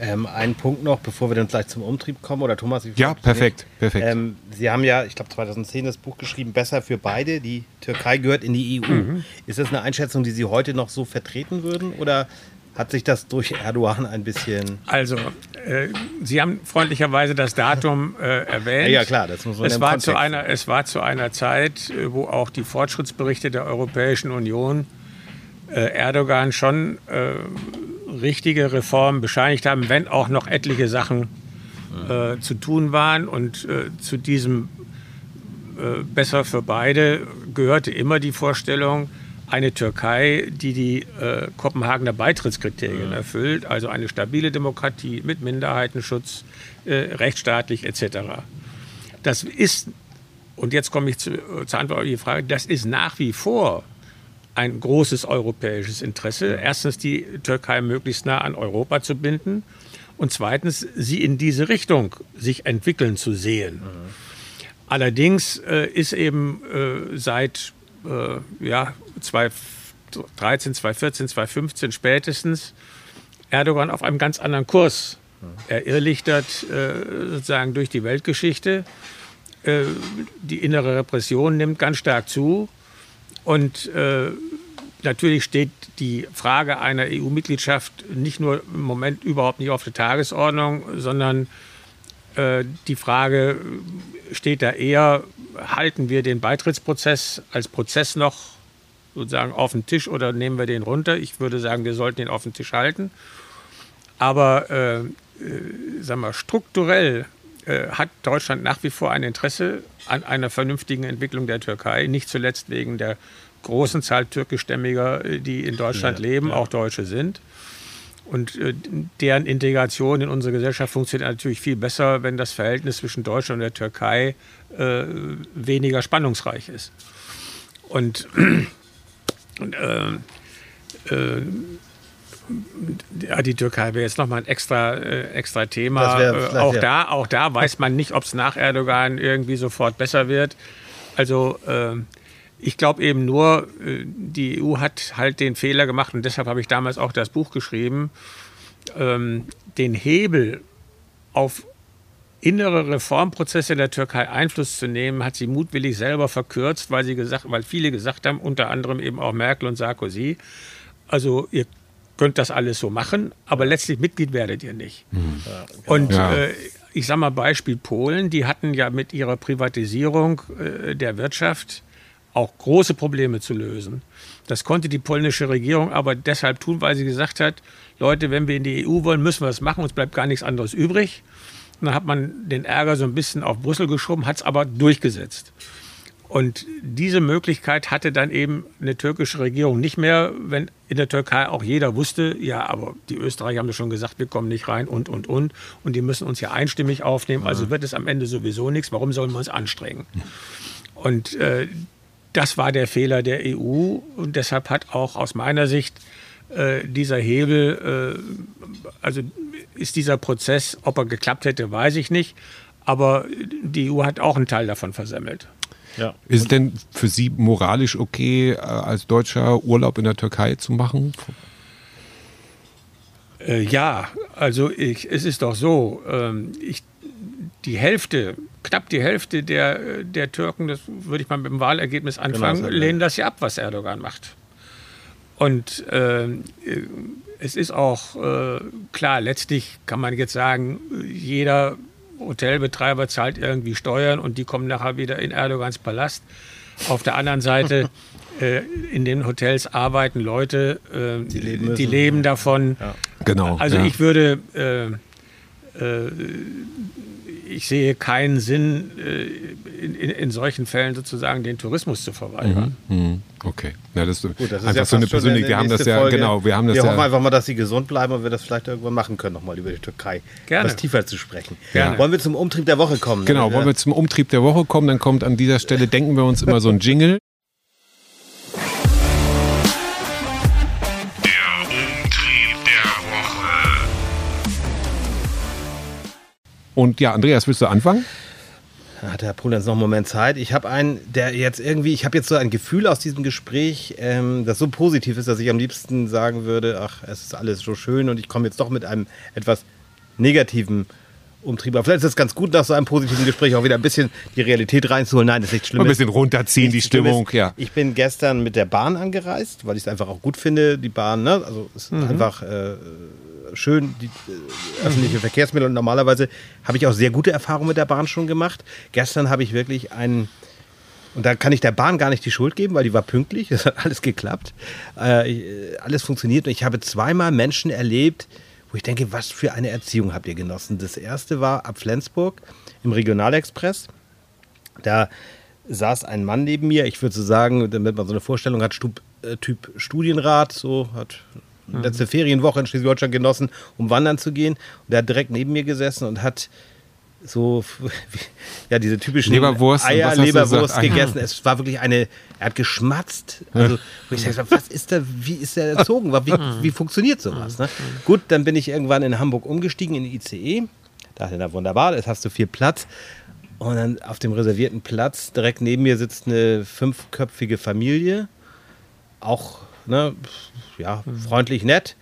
Ähm, ein Punkt noch, bevor wir dann gleich zum Umtrieb kommen. Oder Thomas? Ja, perfekt. perfekt. Ähm, Sie haben ja, ich glaube 2010 das Buch geschrieben, Besser für beide. Die Türkei gehört in die EU. Mhm. Ist das eine Einschätzung, die Sie heute noch so vertreten würden? Oder hat sich das durch Erdogan ein bisschen. Also, äh, Sie haben freundlicherweise das Datum äh, erwähnt. Ja, klar, das muss man es war, zu einer, es war zu einer Zeit, äh, wo auch die Fortschrittsberichte der Europäischen Union äh, Erdogan schon äh, richtige Reformen bescheinigt haben, wenn auch noch etliche Sachen äh, zu tun waren. Und zu diesem Besser für beide gehörte immer die Vorstellung, eine Türkei, die die äh, Kopenhagener Beitrittskriterien erfüllt, also eine stabile Demokratie mit Minderheitenschutz, äh, rechtsstaatlich etc. Das ist, und jetzt komme ich zu, zur Antwort auf die Frage, das ist nach wie vor ein großes europäisches Interesse. Erstens die Türkei möglichst nah an Europa zu binden und zweitens sie in diese Richtung sich entwickeln zu sehen. Mhm. Allerdings äh, ist eben äh, seit äh, ja, 2013, 2014, 2015 spätestens Erdogan auf einem ganz anderen Kurs. Er irrlichtert äh, sozusagen durch die Weltgeschichte. Äh, die innere Repression nimmt ganz stark zu. Und äh, natürlich steht die Frage einer EU-Mitgliedschaft nicht nur im Moment überhaupt nicht auf der Tagesordnung, sondern äh, die Frage steht da eher, halten wir den Beitrittsprozess als Prozess noch sozusagen auf den Tisch oder nehmen wir den runter? Ich würde sagen, wir sollten ihn auf den Tisch halten. Aber äh, äh, sagen wir, strukturell äh, hat Deutschland nach wie vor ein Interesse an einer vernünftigen Entwicklung der Türkei, nicht zuletzt wegen der großen Zahl türkischstämmiger, äh, die in Deutschland ja, leben, ja. auch Deutsche sind. Und äh, deren Integration in unsere Gesellschaft funktioniert natürlich viel besser, wenn das Verhältnis zwischen Deutschland und der Türkei äh, weniger spannungsreich ist. Und, und äh, ja, die Türkei wäre jetzt nochmal ein extra, äh, extra Thema. Wär, auch, da, auch da weiß man nicht, ob es nach Erdogan irgendwie sofort besser wird. Also ich glaube eben nur, äh, die EU hat halt den Fehler gemacht und deshalb habe ich damals auch das Buch geschrieben, ähm, den Hebel auf innere Reformprozesse der Türkei Einfluss zu nehmen, hat sie mutwillig selber verkürzt, weil sie gesagt, weil viele gesagt haben, unter anderem eben auch Merkel und Sarkozy, also ihr könnt das alles so machen, aber letztlich Mitglied werdet ihr nicht. Mhm. Ja, genau. Und ja. äh, ich sage mal Beispiel Polen, die hatten ja mit ihrer Privatisierung äh, der Wirtschaft auch große Probleme zu lösen. Das konnte die polnische Regierung aber deshalb tun, weil sie gesagt hat, Leute, wenn wir in die EU wollen, müssen wir das machen, uns bleibt gar nichts anderes übrig. Und dann hat man den Ärger so ein bisschen auf Brüssel geschoben, hat es aber durchgesetzt. Und diese Möglichkeit hatte dann eben eine türkische Regierung nicht mehr, wenn in der Türkei auch jeder wusste, ja, aber die Österreicher haben ja schon gesagt, wir kommen nicht rein und, und, und. Und die müssen uns ja einstimmig aufnehmen. Also wird es am Ende sowieso nichts. Warum sollen wir uns anstrengen? Und äh, das war der Fehler der EU und deshalb hat auch aus meiner Sicht äh, dieser Hebel, äh, also ist dieser Prozess, ob er geklappt hätte, weiß ich nicht, aber die EU hat auch einen Teil davon versemmelt. Ja. Ist es denn für Sie moralisch okay, äh, als Deutscher Urlaub in der Türkei zu machen? Äh, ja, also ich, es ist doch so, ähm, ich, die Hälfte knapp die Hälfte der, der Türken, das würde ich mal mit dem Wahlergebnis genau, anfangen, genau, lehnen das ja ab, was Erdogan macht. Und äh, es ist auch äh, klar, letztlich kann man jetzt sagen, jeder Hotelbetreiber zahlt irgendwie Steuern und die kommen nachher wieder in Erdogans Palast. Auf der anderen Seite, äh, in den Hotels arbeiten Leute, äh, die, leben die, leben davon. Ja. Genau. Also ja. ich würde äh, äh, ich sehe keinen Sinn, äh, in, in, in, solchen Fällen sozusagen den Tourismus zu verweigern. Mhm. mhm. Okay. Ja, das, Gut, das ist einfach ja so eine persönliche, wir haben das ja, Folge. genau, wir haben das Wir ja, hoffen einfach mal, dass sie gesund bleiben und wir das vielleicht irgendwann machen können, nochmal über die Türkei. Gerne. Was tiefer zu sprechen. Gerne. Wollen wir zum Umtrieb der Woche kommen? Genau, wollen wir zum Umtrieb der Woche kommen, dann kommt an dieser Stelle, denken wir uns immer so ein Jingle. Und ja, Andreas, willst du anfangen? Hat Herr Polenz noch einen Moment Zeit? Ich habe einen, der jetzt irgendwie, ich habe jetzt so ein Gefühl aus diesem Gespräch, ähm, das so positiv ist, dass ich am liebsten sagen würde, ach, es ist alles so schön und ich komme jetzt doch mit einem etwas negativen Umtrieb. Aber vielleicht ist es ganz gut, nach so einem positiven Gespräch auch wieder ein bisschen die Realität reinzuholen. Nein, das ist nicht schlimm. Ein bisschen runterziehen, die Stimmung, ja. Ich bin gestern mit der Bahn angereist, weil ich es einfach auch gut finde, die Bahn, ne? Also es ist mhm. einfach äh, schön, die äh, öffentliche Verkehrsmittel. Und normalerweise habe ich auch sehr gute Erfahrungen mit der Bahn schon gemacht. Gestern habe ich wirklich einen. Und da kann ich der Bahn gar nicht die Schuld geben, weil die war pünktlich. Es hat alles geklappt. Äh, alles funktioniert. Und ich habe zweimal Menschen erlebt, wo ich denke, was für eine Erziehung habt ihr genossen? Das erste war ab Flensburg im Regionalexpress. Da saß ein Mann neben mir. Ich würde so sagen, damit man so eine Vorstellung hat, Stub, äh, Typ Studienrat, so hat mhm. Letzte Ferienwoche in Schleswig-Holstein genossen, um wandern zu gehen. Und der hat direkt neben mir gesessen und hat so ja diese typischen Leberwurst, Eier Leberwurst ah, gegessen. Es war wirklich eine er hat geschmatzt. Also wo ich sage, was ist da wie ist er erzogen? Wie, mhm. wie funktioniert sowas? Ne? Mhm. Gut, dann bin ich irgendwann in Hamburg umgestiegen in die ICE. Da dachte na wunderbar, jetzt hast du viel Platz. Und dann auf dem reservierten Platz direkt neben mir sitzt eine fünfköpfige Familie, auch ne, ja, freundlich nett.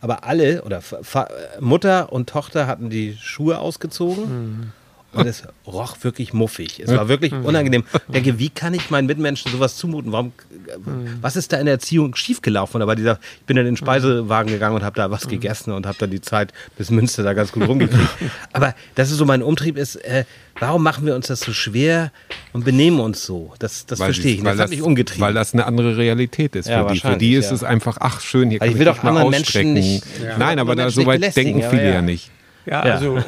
Aber alle, oder Fa Mutter und Tochter hatten die Schuhe ausgezogen. Mhm. Und es roch wirklich muffig. Es war wirklich unangenehm. Ich denke, wie kann ich meinen Mitmenschen sowas zumuten? Warum, was ist da in der Erziehung schiefgelaufen? Aber dieser, ich bin in den Speisewagen gegangen und habe da was gegessen und habe dann die Zeit bis Münster da ganz gut rumgekriegt. Aber das ist so mein Umtrieb ist, äh, warum machen wir uns das so schwer und benehmen uns so? Das, das verstehe ich nicht. weil Das hat mich umgetrieben. Weil das eine andere Realität ist Ja, für die. Für die ist ja. es einfach, ach schön, hier Weil kann ich ich will doch mal anderen Menschen ausstrecken. nicht- Nein, aber da, so weit denken viele ja. ja nicht. Ja, Ja. also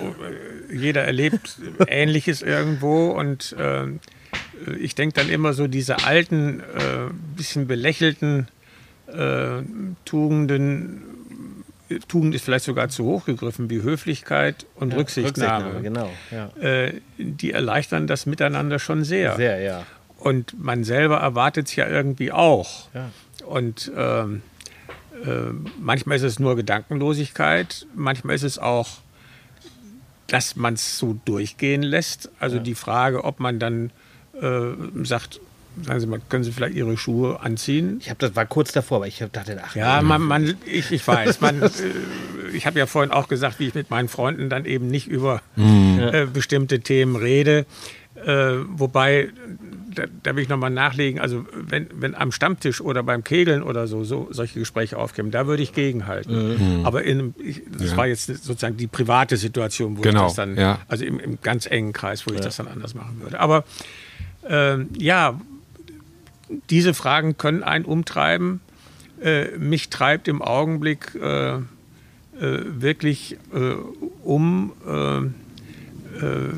jeder erlebt Ähnliches irgendwo und ähm, ich denke dann immer so diese alten, äh, bisschen belächelten äh, Tugenden, Tugend ist vielleicht sogar zu hoch gegriffen, wie Höflichkeit und Rücksichtnahme. Genau, ja. Äh, die erleichtern das Miteinander schon sehr. Sehr, ja. Und man selber erwartet es ja irgendwie auch. Ja. Und ähm, äh, manchmal ist es nur Gedankenlosigkeit, manchmal ist es auch, dass man es so durchgehen lässt. Also die Frage, ob man dann äh, sagt, sagen Sie mal, können Sie vielleicht Ihre Schuhe anziehen? Ich habe das war kurz davor, aber ich dachte, ach, Ja, man, man, ich, ich weiß. Man, äh, ich habe ja vorhin auch gesagt, wie ich mit meinen Freunden dann eben nicht über äh, bestimmte Themen rede. Äh, wobei, da, da will ich nochmal nachlegen, also wenn, wenn am Stammtisch oder beim Kegeln oder so, so solche Gespräche aufkommen, da würde ich gegenhalten. Aber in, ich, das war jetzt sozusagen die private Situation, wo Genau, ich das dann, ja. also im, im ganz engen Kreis, wo ich das dann anders machen würde. Aber ähm, ja, diese Fragen können einen umtreiben. Äh, mich treibt im Augenblick äh, äh, wirklich äh, um äh, äh,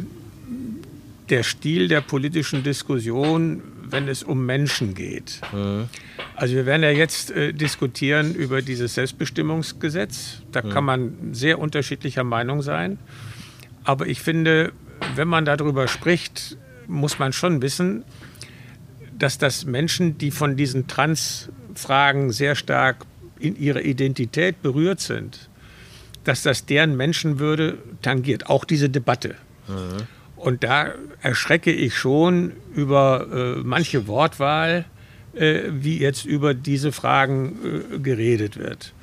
der Stil der politischen Diskussion, wenn es um Menschen geht. Also wir werden ja jetzt äh, diskutieren über dieses Selbstbestimmungsgesetz. Da kann man sehr unterschiedlicher Meinung sein. Aber ich finde, wenn man darüber spricht, muss man schon wissen, dass das Menschen, die von diesen Trans-Fragen sehr stark in ihrer Identität berührt sind, dass das deren Menschenwürde tangiert, auch diese Debatte. Und da erschrecke ich schon über äh, manche Wortwahl, äh, wie jetzt über diese Fragen äh, geredet wird.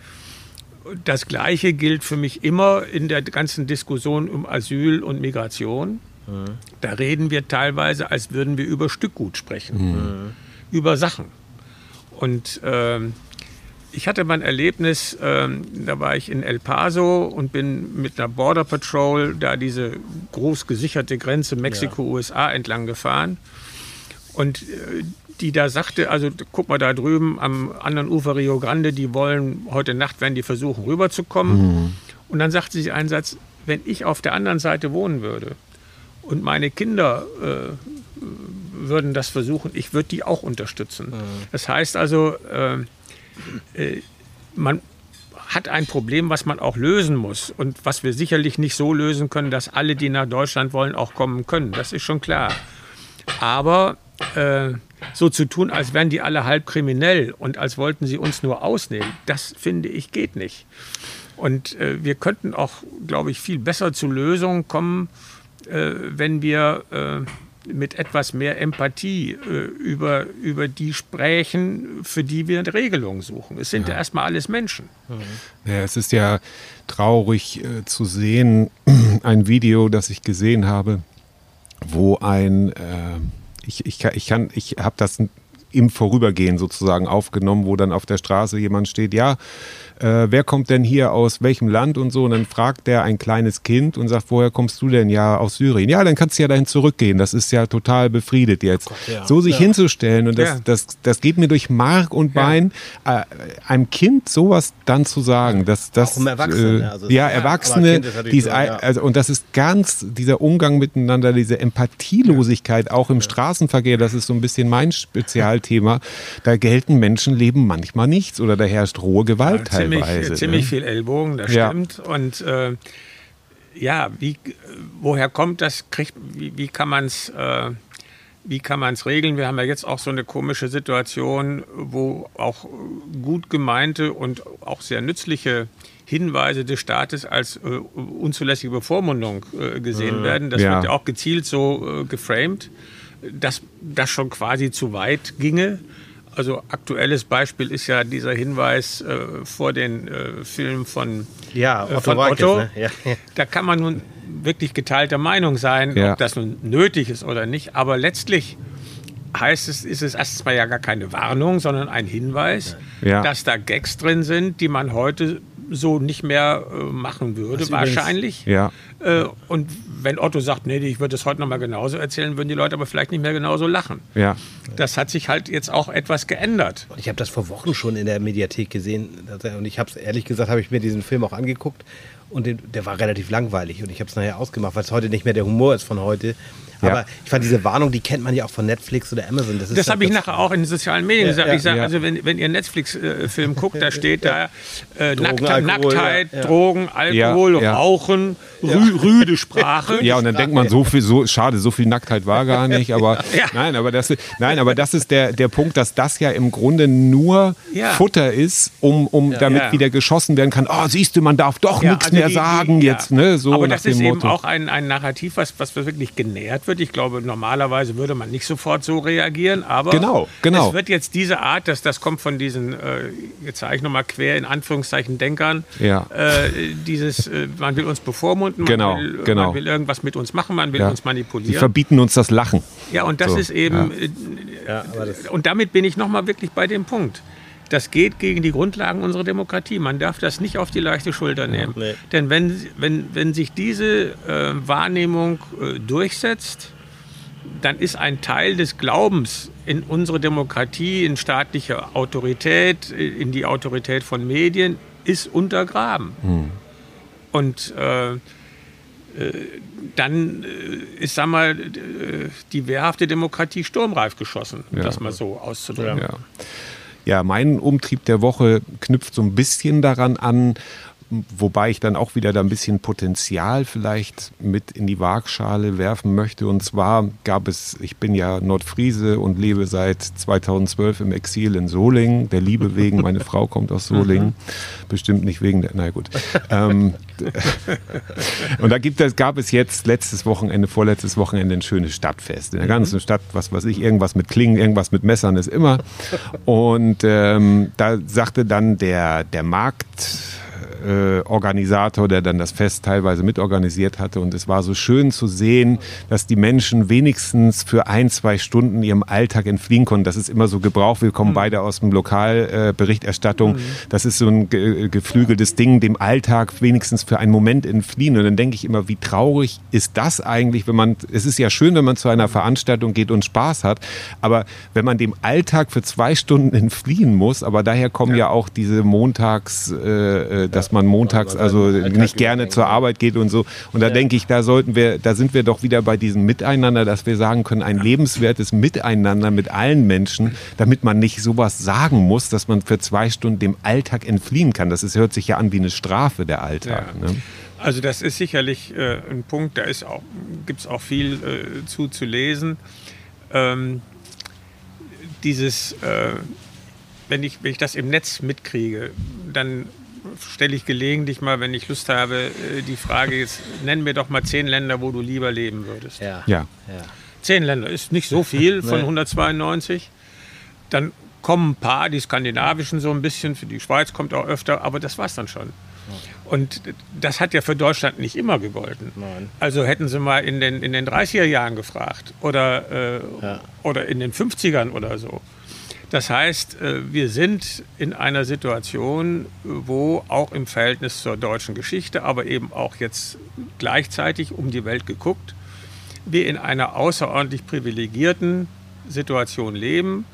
Das Gleiche gilt für mich immer in der ganzen Diskussion um Asyl und Migration. Da reden wir teilweise, als würden wir über Stückgut sprechen, über Sachen. Und ähm, ich hatte mein Erlebnis, ähm, da war ich in El Paso und bin mit einer Border Patrol da diese groß gesicherte Grenze Mexiko-USA entlang gefahren. Und äh, die da sagte, also guck mal da drüben am anderen Ufer Rio Grande, die wollen heute Nacht, werden die versuchen rüberzukommen. Und dann sagte sie einen Satz, wenn ich auf der anderen Seite wohnen würde und meine Kinder äh, würden das versuchen, ich würde die auch unterstützen. Das heißt also, äh, äh, man hat ein Problem, was man auch lösen muss und was wir sicherlich nicht so lösen können, dass alle, die nach Deutschland wollen, auch kommen können. Das ist schon klar. Aber äh, so zu tun, als wären die alle halb kriminell und als wollten sie uns nur ausnehmen, das finde ich geht nicht. Und äh, wir könnten auch, glaube ich, viel besser zu Lösungen kommen, äh, wenn wir äh, mit etwas mehr Empathie äh, über, über die sprechen, für die wir Regelungen suchen. Es sind ja, erstmal alles Menschen. Ja, es ist ja traurig äh, zu sehen, ein Video, das ich gesehen habe, wo ein, äh, ich, ich, kann- ich, kann- ich habe das im Vorübergehen sozusagen aufgenommen, wo dann auf der Straße jemand steht, ja, äh, wer kommt denn hier aus welchem Land und so. Und dann fragt der ein kleines Kind und sagt, woher kommst du denn? Ja, aus Syrien. Ja, dann kannst du ja dahin zurückgehen. Das ist ja total befriedet jetzt. So sich hinzustellen und das, Ja. das, das geht mir durch Mark und Bein, äh, einem Kind sowas dann zu sagen, dass das um Erwachsene, äh, also- ja, Ja, Erwachsene, dies, so, ja. also, und das ist ganz dieser Umgang miteinander, diese Empathielosigkeit auch im Straßenverkehr, das ist so ein bisschen mein Spezialthema. Da gelten Menschenleben manchmal nichts oder da herrscht rohe Gewalt ziemlich, teilweise. ziemlich ne? viel Ellbogen, das Ja. stimmt. Und äh, ja, wie, woher kommt das? Kriegt, wie, wie kann man es äh, wie kann man es regeln? Wir haben ja jetzt auch so eine komische Situation, wo auch gut gemeinte und auch sehr nützliche Hinweise des Staates als äh, unzulässige Bevormundung äh, gesehen werden. Das Ja. wird ja auch gezielt so äh, geframed, dass das schon quasi zu weit ginge. Also aktuelles Beispiel ist ja dieser Hinweis äh, vor den äh, Filmen von, Ja, äh, Otto von Walkes, Otto. ne? Ja, ja. Da kann man nun wirklich geteilter Meinung sein, Ja. ob das nun nötig ist oder nicht. Aber letztlich heißt es, ist es erstmal ja gar keine Warnung, sondern ein Hinweis, Ja. dass da Gags drin sind, die man heute so nicht mehr äh, machen würde, wahrscheinlich. Ja. Äh, und wenn Otto sagt, nee, ich würde es heute noch mal genauso erzählen, würden die Leute aber vielleicht nicht mehr genauso lachen. Ja. Das hat sich halt jetzt auch etwas geändert. Und ich habe das vor Wochen schon in der Mediathek gesehen. Und ich habe es ehrlich gesagt, habe ich mir diesen Film auch angeguckt. Und den, der war relativ langweilig. Und ich habe es nachher ausgemacht, weil es heute nicht mehr der Humor ist von heute. Ja. Aber ich fand diese Warnung, die kennt man ja auch von Netflix oder Amazon. Das, ist Das habe ich nachher auch in den sozialen Medien gesagt. ja, ich sage, ja. also wenn, wenn ihr Netflix-Film guckt, da steht da äh, Drogen, Nackt, Alkohol, Nacktheit. Drogen, Alkohol, Ja, ja. Rauchen, rü rüde Sprache. Ja, und dann denkt man, so viel, so schade, so viel Nacktheit war gar nicht. Aber Ja. nein, aber das, nein, aber das ist der, der Punkt, dass das ja im Grunde nur Ja. Futter ist, um, um damit Ja. wieder geschossen werden kann. Oh, siehst du, man darf doch Ja, nichts also mehr die- sagen die- jetzt. ja. Ne? So Aber nach das dem ist eben Motto. auch ein, ein Narrativ, was, was wirklich genährt wird. Ich glaube, normalerweise würde man nicht sofort so reagieren, aber Genau, genau. es wird jetzt diese Art, dass das kommt von diesen, äh, jetzt sage ich nochmal quer in Anführungszeichen Denkern, Ja. äh, dieses, äh, man will uns bevormunden, Genau, man, will, genau. man will irgendwas mit uns machen, man will Ja. uns Sie manipulieren. verbieten uns das Lachen. Ja, und das So, ist eben, ja. äh, Ja, aber das, und damit bin ich nochmal wirklich bei dem Punkt. Das geht gegen die Grundlagen unserer Demokratie. Man darf das nicht auf die leichte Schulter nehmen. nee. Denn wenn, wenn, wenn sich diese äh, Wahrnehmung äh, durchsetzt, dann ist ein Teil des Glaubens in unsere Demokratie, in staatliche Autorität, äh, in die Autorität von Medien, ist untergraben. Und äh, äh, dann äh, ist, sag mal, die wehrhafte Demokratie sturmreif geschossen, um Ja. das mal so auszudrücken. Ja. Ja, mein Umtrieb der Woche knüpft so ein bisschen daran an, wobei ich dann auch wieder da ein bisschen Potenzial vielleicht mit in die Waagschale werfen möchte. Und zwar gab es, ich bin ja Nordfriese und lebe seit 2012 im Exil in Solingen, der Liebe wegen. Meine Frau kommt aus Solingen, bestimmt nicht wegen der, na gut. Ähm, und da gibt es, gab es jetzt letztes Wochenende, vorletztes Wochenende ein schönes Stadtfest. In der ganzen Stadt, was weiß ich, irgendwas mit Klingen, irgendwas mit Messern ist immer. Und ähm, da sagte dann der, der Markt, äh, Organisator, der dann das Fest teilweise mitorganisiert hatte. Und es war so schön zu sehen, dass die Menschen wenigstens für ein, zwei Stunden ihrem Alltag entfliehen konnten. Das ist immer so Gebrauch. Wir kommen beide aus dem Lokalberichterstattung. Äh, Berichterstattung. Das ist so ein ge geflügeltes Ding, dem Alltag wenigstens für einen Moment entfliehen. Und dann denke ich immer, wie traurig ist das eigentlich, wenn man, es ist ja schön, wenn man zu einer Veranstaltung geht und Spaß hat, aber wenn man dem Alltag für zwei Stunden entfliehen muss, aber daher kommen ja, auch diese Montags, äh, äh, dass man montags also nicht gerne zur Arbeit geht und so. Und da denke ich, da sollten wir, da sind wir doch wieder bei diesem Miteinander, dass wir sagen können, ein lebenswertes Miteinander mit allen Menschen, damit man nicht sowas sagen muss, dass man für zwei Stunden dem Alltag entfliehen kann. Das ist, hört sich ja an wie eine Strafe, der Alltag. Ja. Ne? Also das ist sicherlich äh, ein Punkt, da gibt es auch viel äh, zu, zu lesen. Ähm, dieses, äh, wenn, ich, wenn ich das im Netz mitkriege, dann stelle ich gelegentlich mal, wenn ich Lust habe, äh, die Frage, jetzt nenn mir doch mal zehn Länder, wo du lieber leben würdest. ja. Ja. ja. Zehn Länder ist nicht so viel von Nee. 192. Dann kommen ein paar, die skandinavischen so ein bisschen, für die Schweiz kommt auch öfter, aber das war's dann schon. Und das hat ja für Deutschland nicht immer gegolten. Nein. Also hätten sie mal in den, in den 30er Jahren gefragt oder, äh, Ja. oder in den 50ern oder so. Das heißt, äh, wir sind in einer Situation, wo auch im Verhältnis zur deutschen Geschichte, aber eben auch jetzt gleichzeitig um die Welt geguckt, wir in einer außerordentlich privilegierten Situation leben.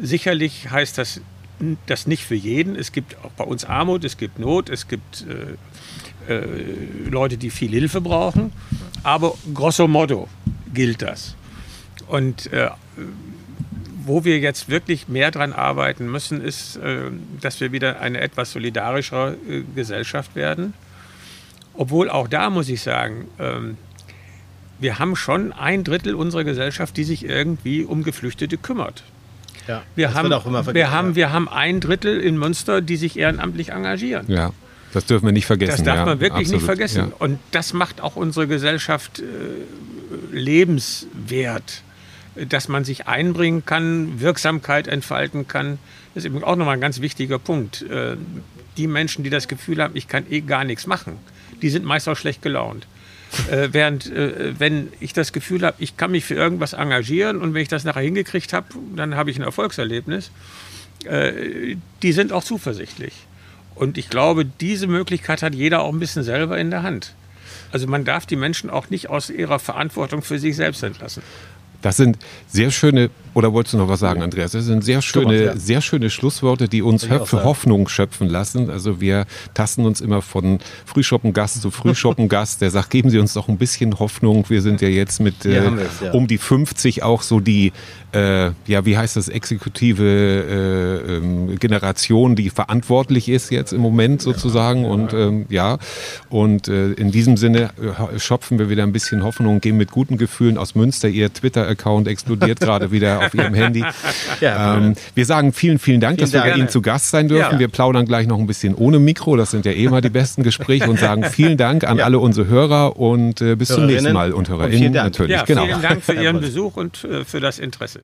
Sicherlich heißt das das nicht für jeden. Es gibt auch bei uns Armut, es gibt Not, es gibt äh, äh, Leute, die viel Hilfe brauchen. Aber grosso modo gilt das. Und äh, wo wir jetzt wirklich mehr dran arbeiten müssen, ist, äh, dass wir wieder eine etwas solidarischere äh, Gesellschaft werden. Obwohl auch da muss ich sagen, ähm, wir haben schon ein Drittel unserer Gesellschaft, die sich irgendwie um Geflüchtete kümmert. ja. Wir, Das haben, wird auch immer wir, vergessen, haben, ja. wir haben ein Drittel in Münster, die sich ehrenamtlich engagieren. Ja. Das dürfen wir nicht vergessen. Das darf ja, man wirklich absolut. nicht vergessen. Ja. Und das macht auch unsere Gesellschaft äh, lebenswert, dass man sich einbringen kann, Wirksamkeit entfalten kann. Das ist eben auch nochmal ein ganz wichtiger Punkt. Äh, die Menschen, die das Gefühl haben, ich kann eh gar nichts machen, die sind meist auch schlecht gelaunt. Äh, während, äh, wenn ich das Gefühl habe, ich kann mich für irgendwas engagieren und wenn ich das nachher hingekriegt habe, dann habe ich ein Erfolgserlebnis. Äh, die sind auch zuversichtlich. Und ich glaube, diese Möglichkeit hat jeder auch ein bisschen selber in der Hand. Also man darf die Menschen auch nicht aus ihrer Verantwortung für sich selbst entlassen. Das sind sehr schöne, oder wolltest du noch was sagen, Andreas? Das sind sehr schöne, Thomas, ja. sehr schöne Schlussworte, die uns für. Hoffnung schöpfen lassen. Also wir tasten uns immer von Frühschoppengast zu Frühschoppengast. Der sagt, geben Sie uns doch ein bisschen Hoffnung. Wir sind ja jetzt mit äh, es, ja. um die 50 auch so die, äh, ja, wie heißt das, exekutive äh, ähm, Generation, die verantwortlich ist jetzt im Moment sozusagen. Und ähm, ja, und äh, in diesem Sinne äh, schöpfen wir wieder ein bisschen Hoffnung, gehen mit guten Gefühlen aus Münster. Ihr Twitter-Account explodiert gerade wieder auf Ihrem Handy. Ja, ähm, wir sagen vielen, vielen Dank, Vielen dass wir Dank. bei Ihnen zu Gast sein dürfen. Ja. Wir plaudern gleich noch ein bisschen ohne Mikro. Das sind ja eh immer die besten Gespräche und sagen vielen Dank an Ja. alle unsere Hörer und äh, bis zum nächsten Mal und und HörerInnen vielen Dank. natürlich. Ja, genau. vielen Dank für Ihren. Besuch und äh, für das Interesse.